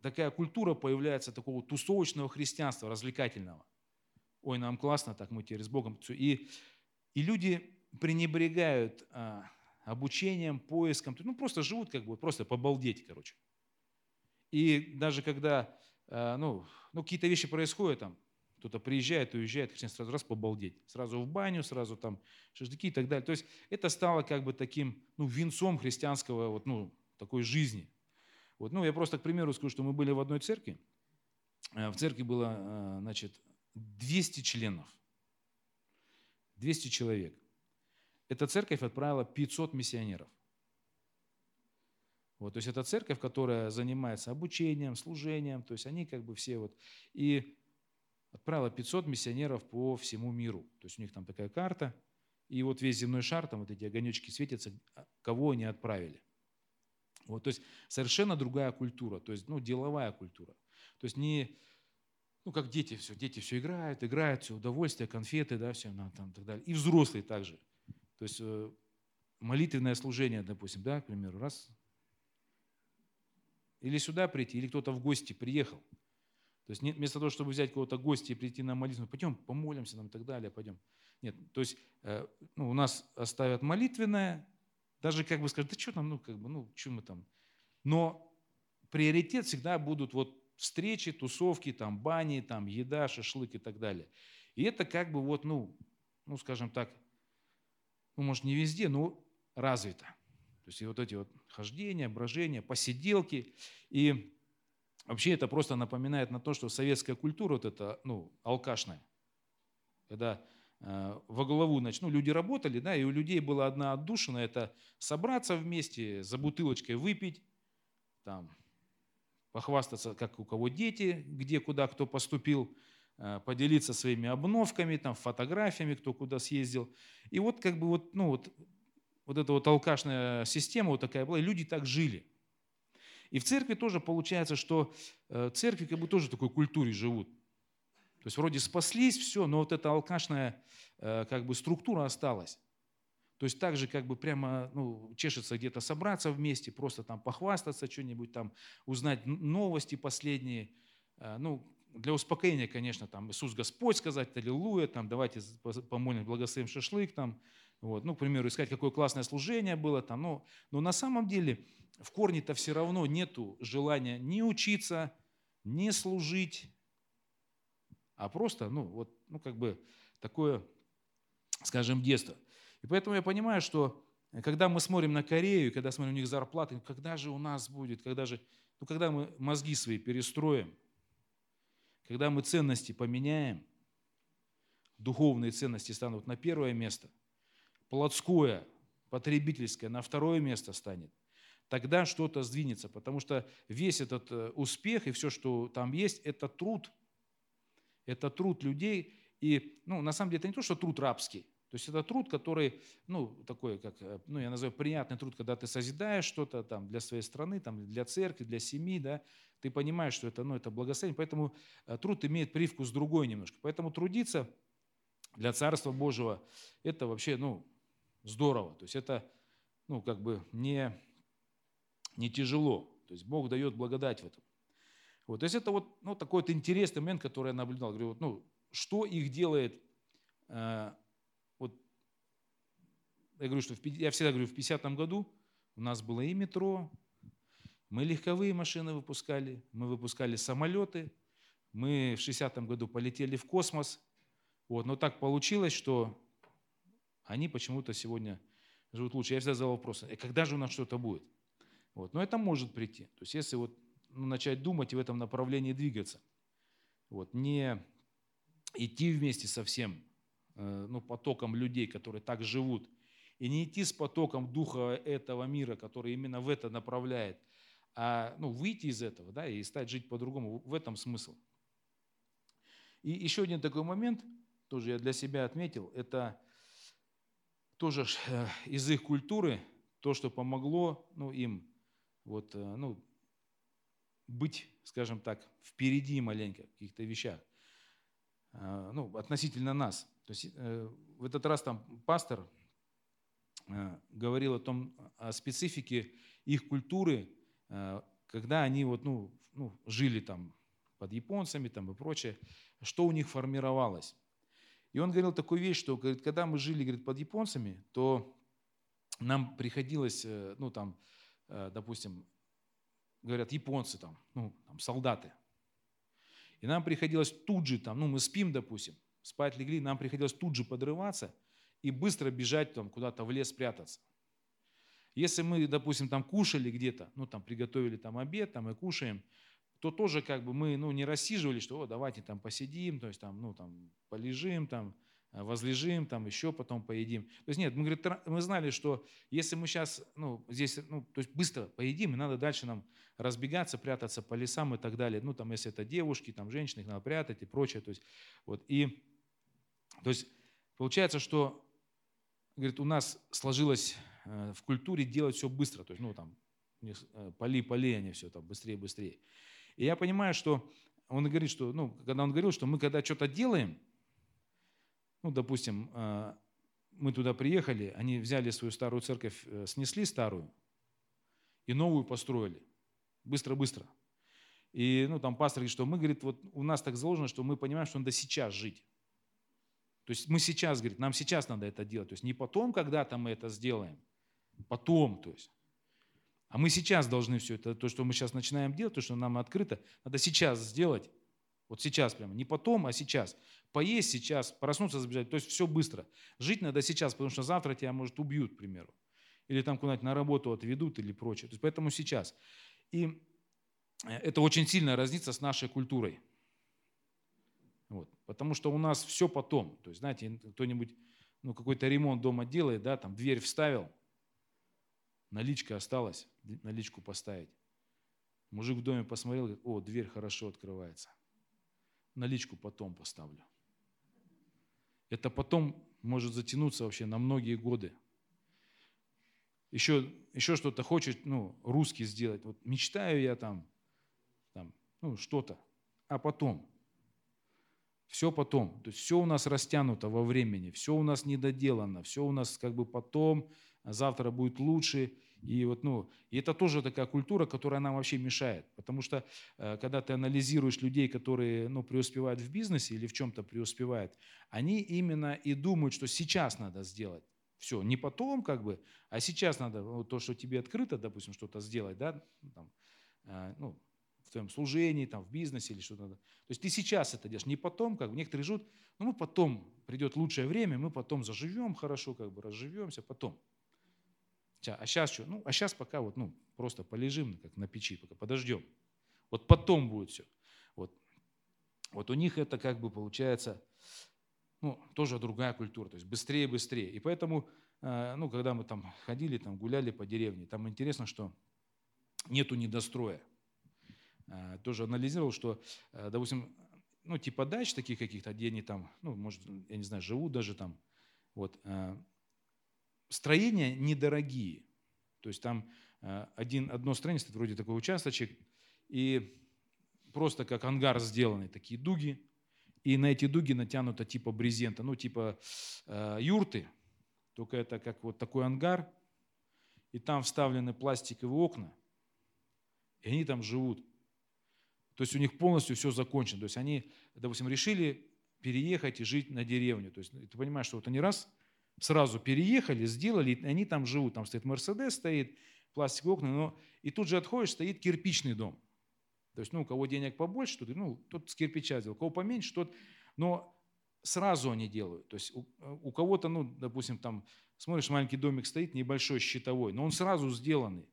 такая культура появляется такого тусовочного христианства, развлекательного. Ой, нам классно, так мы теперь с Богом. И, и люди пренебрегают а, обучением, поиском, ну просто живут как бы, просто побалдеть, короче. И даже когда, э, ну, ну какие-то вещи происходят, там, кто-то приезжает, уезжает, хотят сразу раз побалдеть, сразу в баню, сразу там шашлыки и так далее. То есть это стало как бы таким, ну, венцом христианского, вот, ну, такой жизни. Вот, ну, я просто, к примеру, скажу, что мы были в одной церкви, э, в церкви было, э, значит, 200 членов, 200 человек эта церковь отправила 500 миссионеров. Вот, то есть это церковь, которая занимается обучением, служением, то есть они как бы все вот, и отправила 500 миссионеров по всему миру. То есть у них там такая карта, и вот весь земной шар, там вот эти огонечки светятся, а, кого они отправили. Вот, то есть совершенно другая культура, то есть ну, деловая культура. То есть не, ну как дети все, дети все играют, играют, все удовольствие, конфеты, да, все, там, так далее. И взрослые также. То есть э, молитвенное служение, допустим, да, к примеру, раз. Или сюда прийти, или кто-то в гости приехал. То есть вместо того, чтобы взять кого-то гости и прийти на молитву, пойдем помолимся нам и так далее, пойдем. Нет, то есть э, ну, у нас оставят молитвенное, даже как бы скажут, да что там, ну как бы, ну что мы там. Но приоритет всегда будут вот встречи, тусовки, там бани, там еда, шашлык и так далее. И это как бы вот, ну, ну скажем так, ну, может, не везде, но развито. То есть и вот эти вот хождения, брожения, посиделки. И вообще это просто напоминает на то, что советская культура вот это, ну, алкашная. Когда во главу, значит, ну, люди работали, да, и у людей была одна отдушина, это собраться вместе, за бутылочкой выпить, там, похвастаться, как у кого дети, где, куда, кто поступил, Э, поделиться своими обновками, там, фотографиями, кто куда съездил. И вот как бы вот, ну, вот, вот эта вот алкашная система вот такая была, и люди так жили. И в церкви тоже получается, что э, церкви как бы тоже такой культуре живут. То есть вроде спаслись, все, но вот эта алкашная э, как бы структура осталась. То есть так же как бы прямо ну, чешется где-то собраться вместе, просто там похвастаться, что-нибудь там, узнать новости последние. Ну, для успокоения, конечно, там Иисус Господь сказать, аллилуйя, там давайте помолим, благословим шашлык, там, вот, ну, к примеру, искать, какое классное служение было там, но, но на самом деле в корне-то все равно нету желания ни учиться, ни служить, а просто, ну, вот, ну, как бы такое, скажем, детство. И поэтому я понимаю, что когда мы смотрим на Корею, когда смотрим у них зарплаты, когда же у нас будет, когда же... Но когда мы мозги свои перестроим, когда мы ценности поменяем, духовные ценности станут на первое место, плотское, потребительское на второе место станет, тогда что-то сдвинется, потому что весь этот э, успех и все, что там есть, это труд. Это труд людей, и ну, на самом деле это не то, что труд рабский, то есть это труд, который, ну, такой, как, э, ну, я называю приятный труд, когда ты созидаешь что-то там для своей страны, там, для церкви, для семьи, да, ты понимаешь, что это, ну, это благословение, поэтому э, труд имеет привкус другой немножко. Поэтому трудиться для Царства Божьего, это вообще, ну, здорово. То есть это, ну, как бы не, не тяжело. То есть Бог дает благодать в этом. Вот, то есть это вот ну, такой вот интересный момент, который я наблюдал. Говорю, вот, ну, что их делает, э, вот, я говорю, что в, я всегда говорю, в 50-м году у нас было и метро, мы легковые машины выпускали, мы выпускали самолеты, мы в 60-м году полетели в космос. Вот, но так получилось, что они почему-то сегодня живут лучше. Я всегда задал вопрос, а когда же у нас что-то будет? Вот. Но это может прийти. То есть если вот, ну, начать думать и в этом направлении двигаться, вот, не идти вместе со всем э, ну, потоком людей, которые так живут, и не идти с потоком духа этого мира, который именно в это направляет, а ну, выйти из этого да, и стать жить по-другому. В этом смысл. И еще один такой момент, тоже я для себя отметил, это тоже э, из их культуры, то, что помогло ну, им вот, э, ну, быть, скажем так, впереди маленько в каких-то вещах, э, ну, относительно нас. То есть в этот раз там пастор говорил о том, о специфике их культуры, когда они вот, ну, ну, жили там под японцами там и прочее, что у них формировалось. И он говорил такую вещь, что говорит, когда мы жили говорит, под японцами, то нам приходилось, э, ну там, э, допустим, говорят, японцы там, ну, там, солдаты. И нам приходилось тут же, там, ну, мы спим, допустим, спать легли, нам приходилось тут же подрываться и быстро бежать там куда-то в лес прятаться. Если мы, допустим, там кушали где-то, ну, там приготовили там обед, там и кушаем, то тоже как бы мы ну, не рассиживали, что О, давайте там посидим, то есть там, ну, там полежим, там, возлежим, там еще потом поедим. То есть нет, мы, говорит, мы знали, что если мы сейчас ну, здесь ну, то есть быстро поедим, и надо дальше нам разбегаться, прятаться по лесам и так далее. Ну, там, если это девушки, там, женщины, их надо прятать и прочее. То есть, вот, и, то есть получается, что говорит, у нас сложилось э, в культуре делать все быстро. То есть, ну, там, э, поли, поли они все там быстрее, быстрее. И я понимаю, что он говорит, что, ну, когда он говорил, что мы когда что-то делаем, ну, допустим, э, мы туда приехали, они взяли свою старую церковь, э, снесли старую и новую построили. Быстро-быстро. И ну, там пастор говорит, что мы, говорит, вот у нас так заложено, что мы понимаем, что надо сейчас жить. То есть мы сейчас, говорит, нам сейчас надо это делать. То есть не потом, когда-то мы это сделаем, потом, то есть. А мы сейчас должны все это, то, что мы сейчас начинаем делать, то, что нам открыто, надо сейчас сделать. Вот сейчас прямо, не потом, а сейчас. Поесть сейчас, проснуться, забежать, то есть все быстро. Жить надо сейчас, потому что завтра тебя, может, убьют, к примеру. Или там куда-нибудь на работу отведут или прочее. То есть поэтому сейчас. И э, это очень сильно разнится с нашей культурой. Вот. Потому что у нас все потом. То есть, знаете, кто-нибудь ну, какой-то ремонт дома делает, да, там дверь вставил – наличка осталась, наличку поставить. Мужик в доме посмотрел, говорит, о, дверь хорошо открывается. Наличку потом поставлю. Это потом может затянуться вообще на многие годы. Еще, еще что-то хочет, ну, русский сделать. Вот мечтаю я там, там ну, что-то. А потом. Все потом. То есть все у нас растянуто во времени, все у нас недоделано, все у нас как бы потом, а завтра будет лучше. И, вот, ну, и это тоже такая культура, которая нам вообще мешает. Потому что э, когда ты анализируешь людей, которые ну, преуспевают в бизнесе или в чем-то преуспевают, они именно и думают, что сейчас надо сделать. Все, не потом как бы, а сейчас надо вот то, что тебе открыто, допустим, что-то сделать, да, ну, там, э, ну, в твоем служении, там, в бизнесе или что-то. То есть ты сейчас это делаешь, не потом, как бы некоторые живут, ну мы потом, придет лучшее время, мы потом заживем хорошо, как бы разживемся, потом. А сейчас что? Ну, а сейчас пока вот, ну, просто полежим, как на печи, пока подождем. Вот потом будет все. Вот. вот у них это как бы получается, ну, тоже другая культура, то есть быстрее, быстрее. И поэтому, э, ну, когда мы там ходили, там гуляли по деревне, там интересно, что нету недостроя. Э, Тоже анализировал, что, э, допустим, ну, типа дач таких каких-то, где они там, ну, может, я не знаю, живут даже там, вот, строения недорогие. То есть там э, один, одно строение стоит вроде такой участочек, и просто как ангар сделаны такие дуги, и на эти дуги натянуто типа брезента, ну типа э, юрты, только это как вот такой ангар, и там вставлены пластиковые окна, и они там живут. То есть у них полностью все закончено. То есть они, допустим, решили переехать и жить на деревню. То есть ты понимаешь, что вот они раз сразу переехали, сделали, и они там живут. Там стоит Мерседес, стоит пластиковые окна, но и тут же отходишь, стоит кирпичный дом. То есть, ну, у кого денег побольше, тот, ну, тот с кирпича сделал, у кого поменьше, тот, но сразу они делают. То есть у, у кого-то, ну, допустим, там, смотришь, маленький домик стоит, небольшой, щитовой, но он сразу сделанный.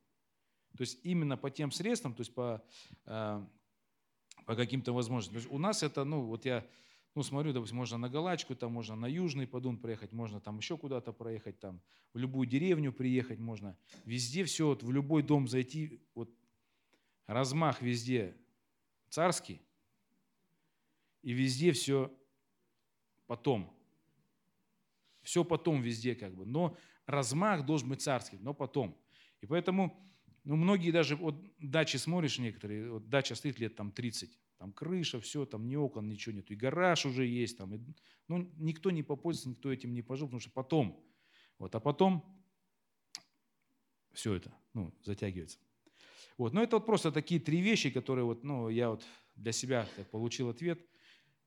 То есть именно по тем средствам, то есть по, э, по каким-то возможностям. То есть у нас это, ну, вот я, ну, смотрю, допустим, можно на Галачку, там можно на Южный Подун проехать, можно там еще куда-то проехать, там в любую деревню приехать можно. Везде все, вот в любой дом зайти, вот размах везде царский, и везде все потом. Все потом везде как бы. Но размах должен быть царский, но потом. И поэтому, ну, многие даже, вот дачи смотришь некоторые, вот дача стоит лет там 30, там крыша, все, там ни окон, ничего нет, и гараж уже есть, там, и, ну, никто не попользуется, никто этим не пожил, потому что потом, вот, а потом все это, ну, затягивается. Вот. Но это вот просто такие три вещи, которые вот, ну, я вот для себя получил ответ.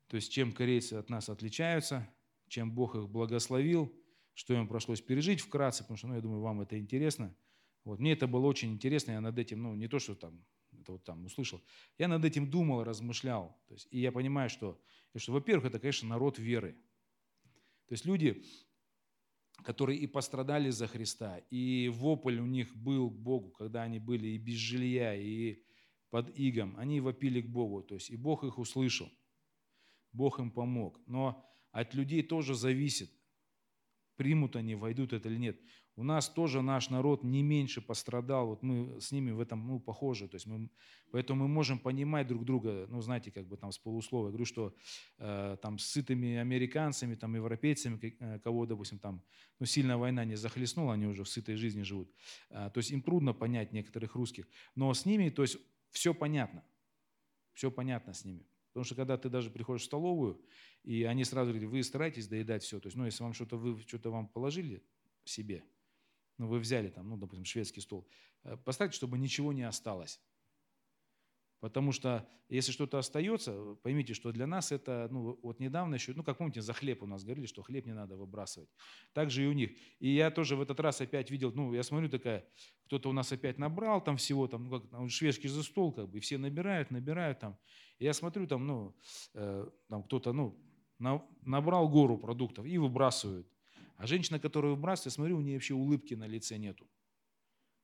То есть чем корейцы от нас отличаются, чем Бог их благословил, что им пришлось пережить вкратце, потому что, ну, я думаю, вам это интересно. Вот. Мне это было очень интересно, я над этим, ну, не то, что там, это вот там услышал, я над этим думал, размышлял. То есть, и я понимаю, что, что во-первых, это, конечно, народ веры. То есть люди, которые и пострадали за Христа, и вопль у них был к Богу, когда они были и без жилья, и под игом, они вопили к Богу, то есть и Бог их услышал, Бог им помог. Но от людей тоже зависит, примут они, войдут это или нет. У нас тоже наш народ не меньше пострадал, вот мы с ними в этом ну, похожи, то есть мы, поэтому мы можем понимать друг друга, ну знаете, как бы там с полуслова. Говорю, что э, там с сытыми американцами, там европейцами, э, кого, допустим, там ну, сильно война не захлестнула, они уже в сытой жизни живут. Э, то есть им трудно понять некоторых русских, но с ними, то есть все понятно, все понятно с ними. Потому что когда ты даже приходишь в столовую, и они сразу говорят, вы стараетесь доедать все. То есть, ну, если вам что-то вы что-то вам положили себе, ну, вы взяли там, ну, допустим, шведский стол, э, поставьте, чтобы ничего не осталось. Потому что если что-то остается, поймите, что для нас это, ну, вот недавно еще, ну, как помните, за хлеб у нас говорили, что хлеб не надо выбрасывать. Так же и у них. И я тоже в этот раз опять видел, ну, я смотрю, такая, кто-то у нас опять набрал там всего, там, ну, как, там шведский за стол, как бы, и все набирают, набирают там. И я смотрю, там, ну, э, там кто-то, ну, на, набрал гору продуктов и выбрасывают. А женщина, которая выбрасывает, я смотрю, у нее вообще улыбки на лице нету.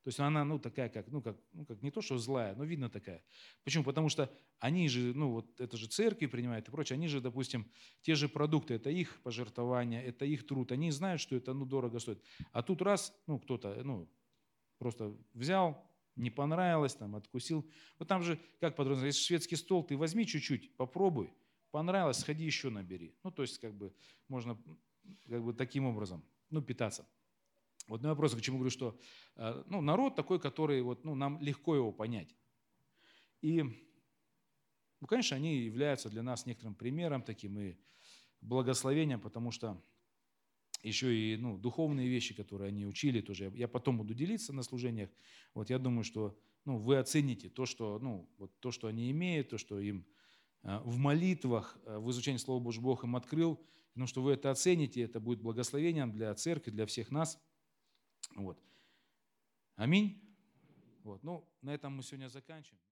То есть она, ну, такая, как, ну, как, ну, как не то, что злая, но видно такая. Почему? Потому что они же, ну, вот это же церкви принимают и прочее, они же, допустим, те же продукты, это их пожертвования, это их труд, они знают, что это, ну, дорого стоит. А тут раз, ну, кто-то, ну, просто взял, не понравилось, там, откусил. Вот там же, как подразумевается, если шведский стол, ты возьми чуть-чуть, попробуй, понравилось, сходи еще набери. Ну, то есть, как бы, можно, как бы, таким образом, ну, питаться. Вот на вопрос, к чему говорю, что э, ну, народ такой, который вот, ну, нам легко его понять. И, ну, конечно, они являются для нас некоторым примером таким и благословением, потому что еще и ну, духовные вещи, которые они учили, тоже я, я потом буду делиться на служениях. Вот я думаю, что ну, вы оцените то, что, ну, вот то, что они имеют, то, что им э, в молитвах, э, в изучении Слова Божьего Бог им открыл, потому что вы это оцените, это будет благословением для церкви, для всех нас – вот. Аминь. Вот. Ну, на этом мы сегодня заканчиваем.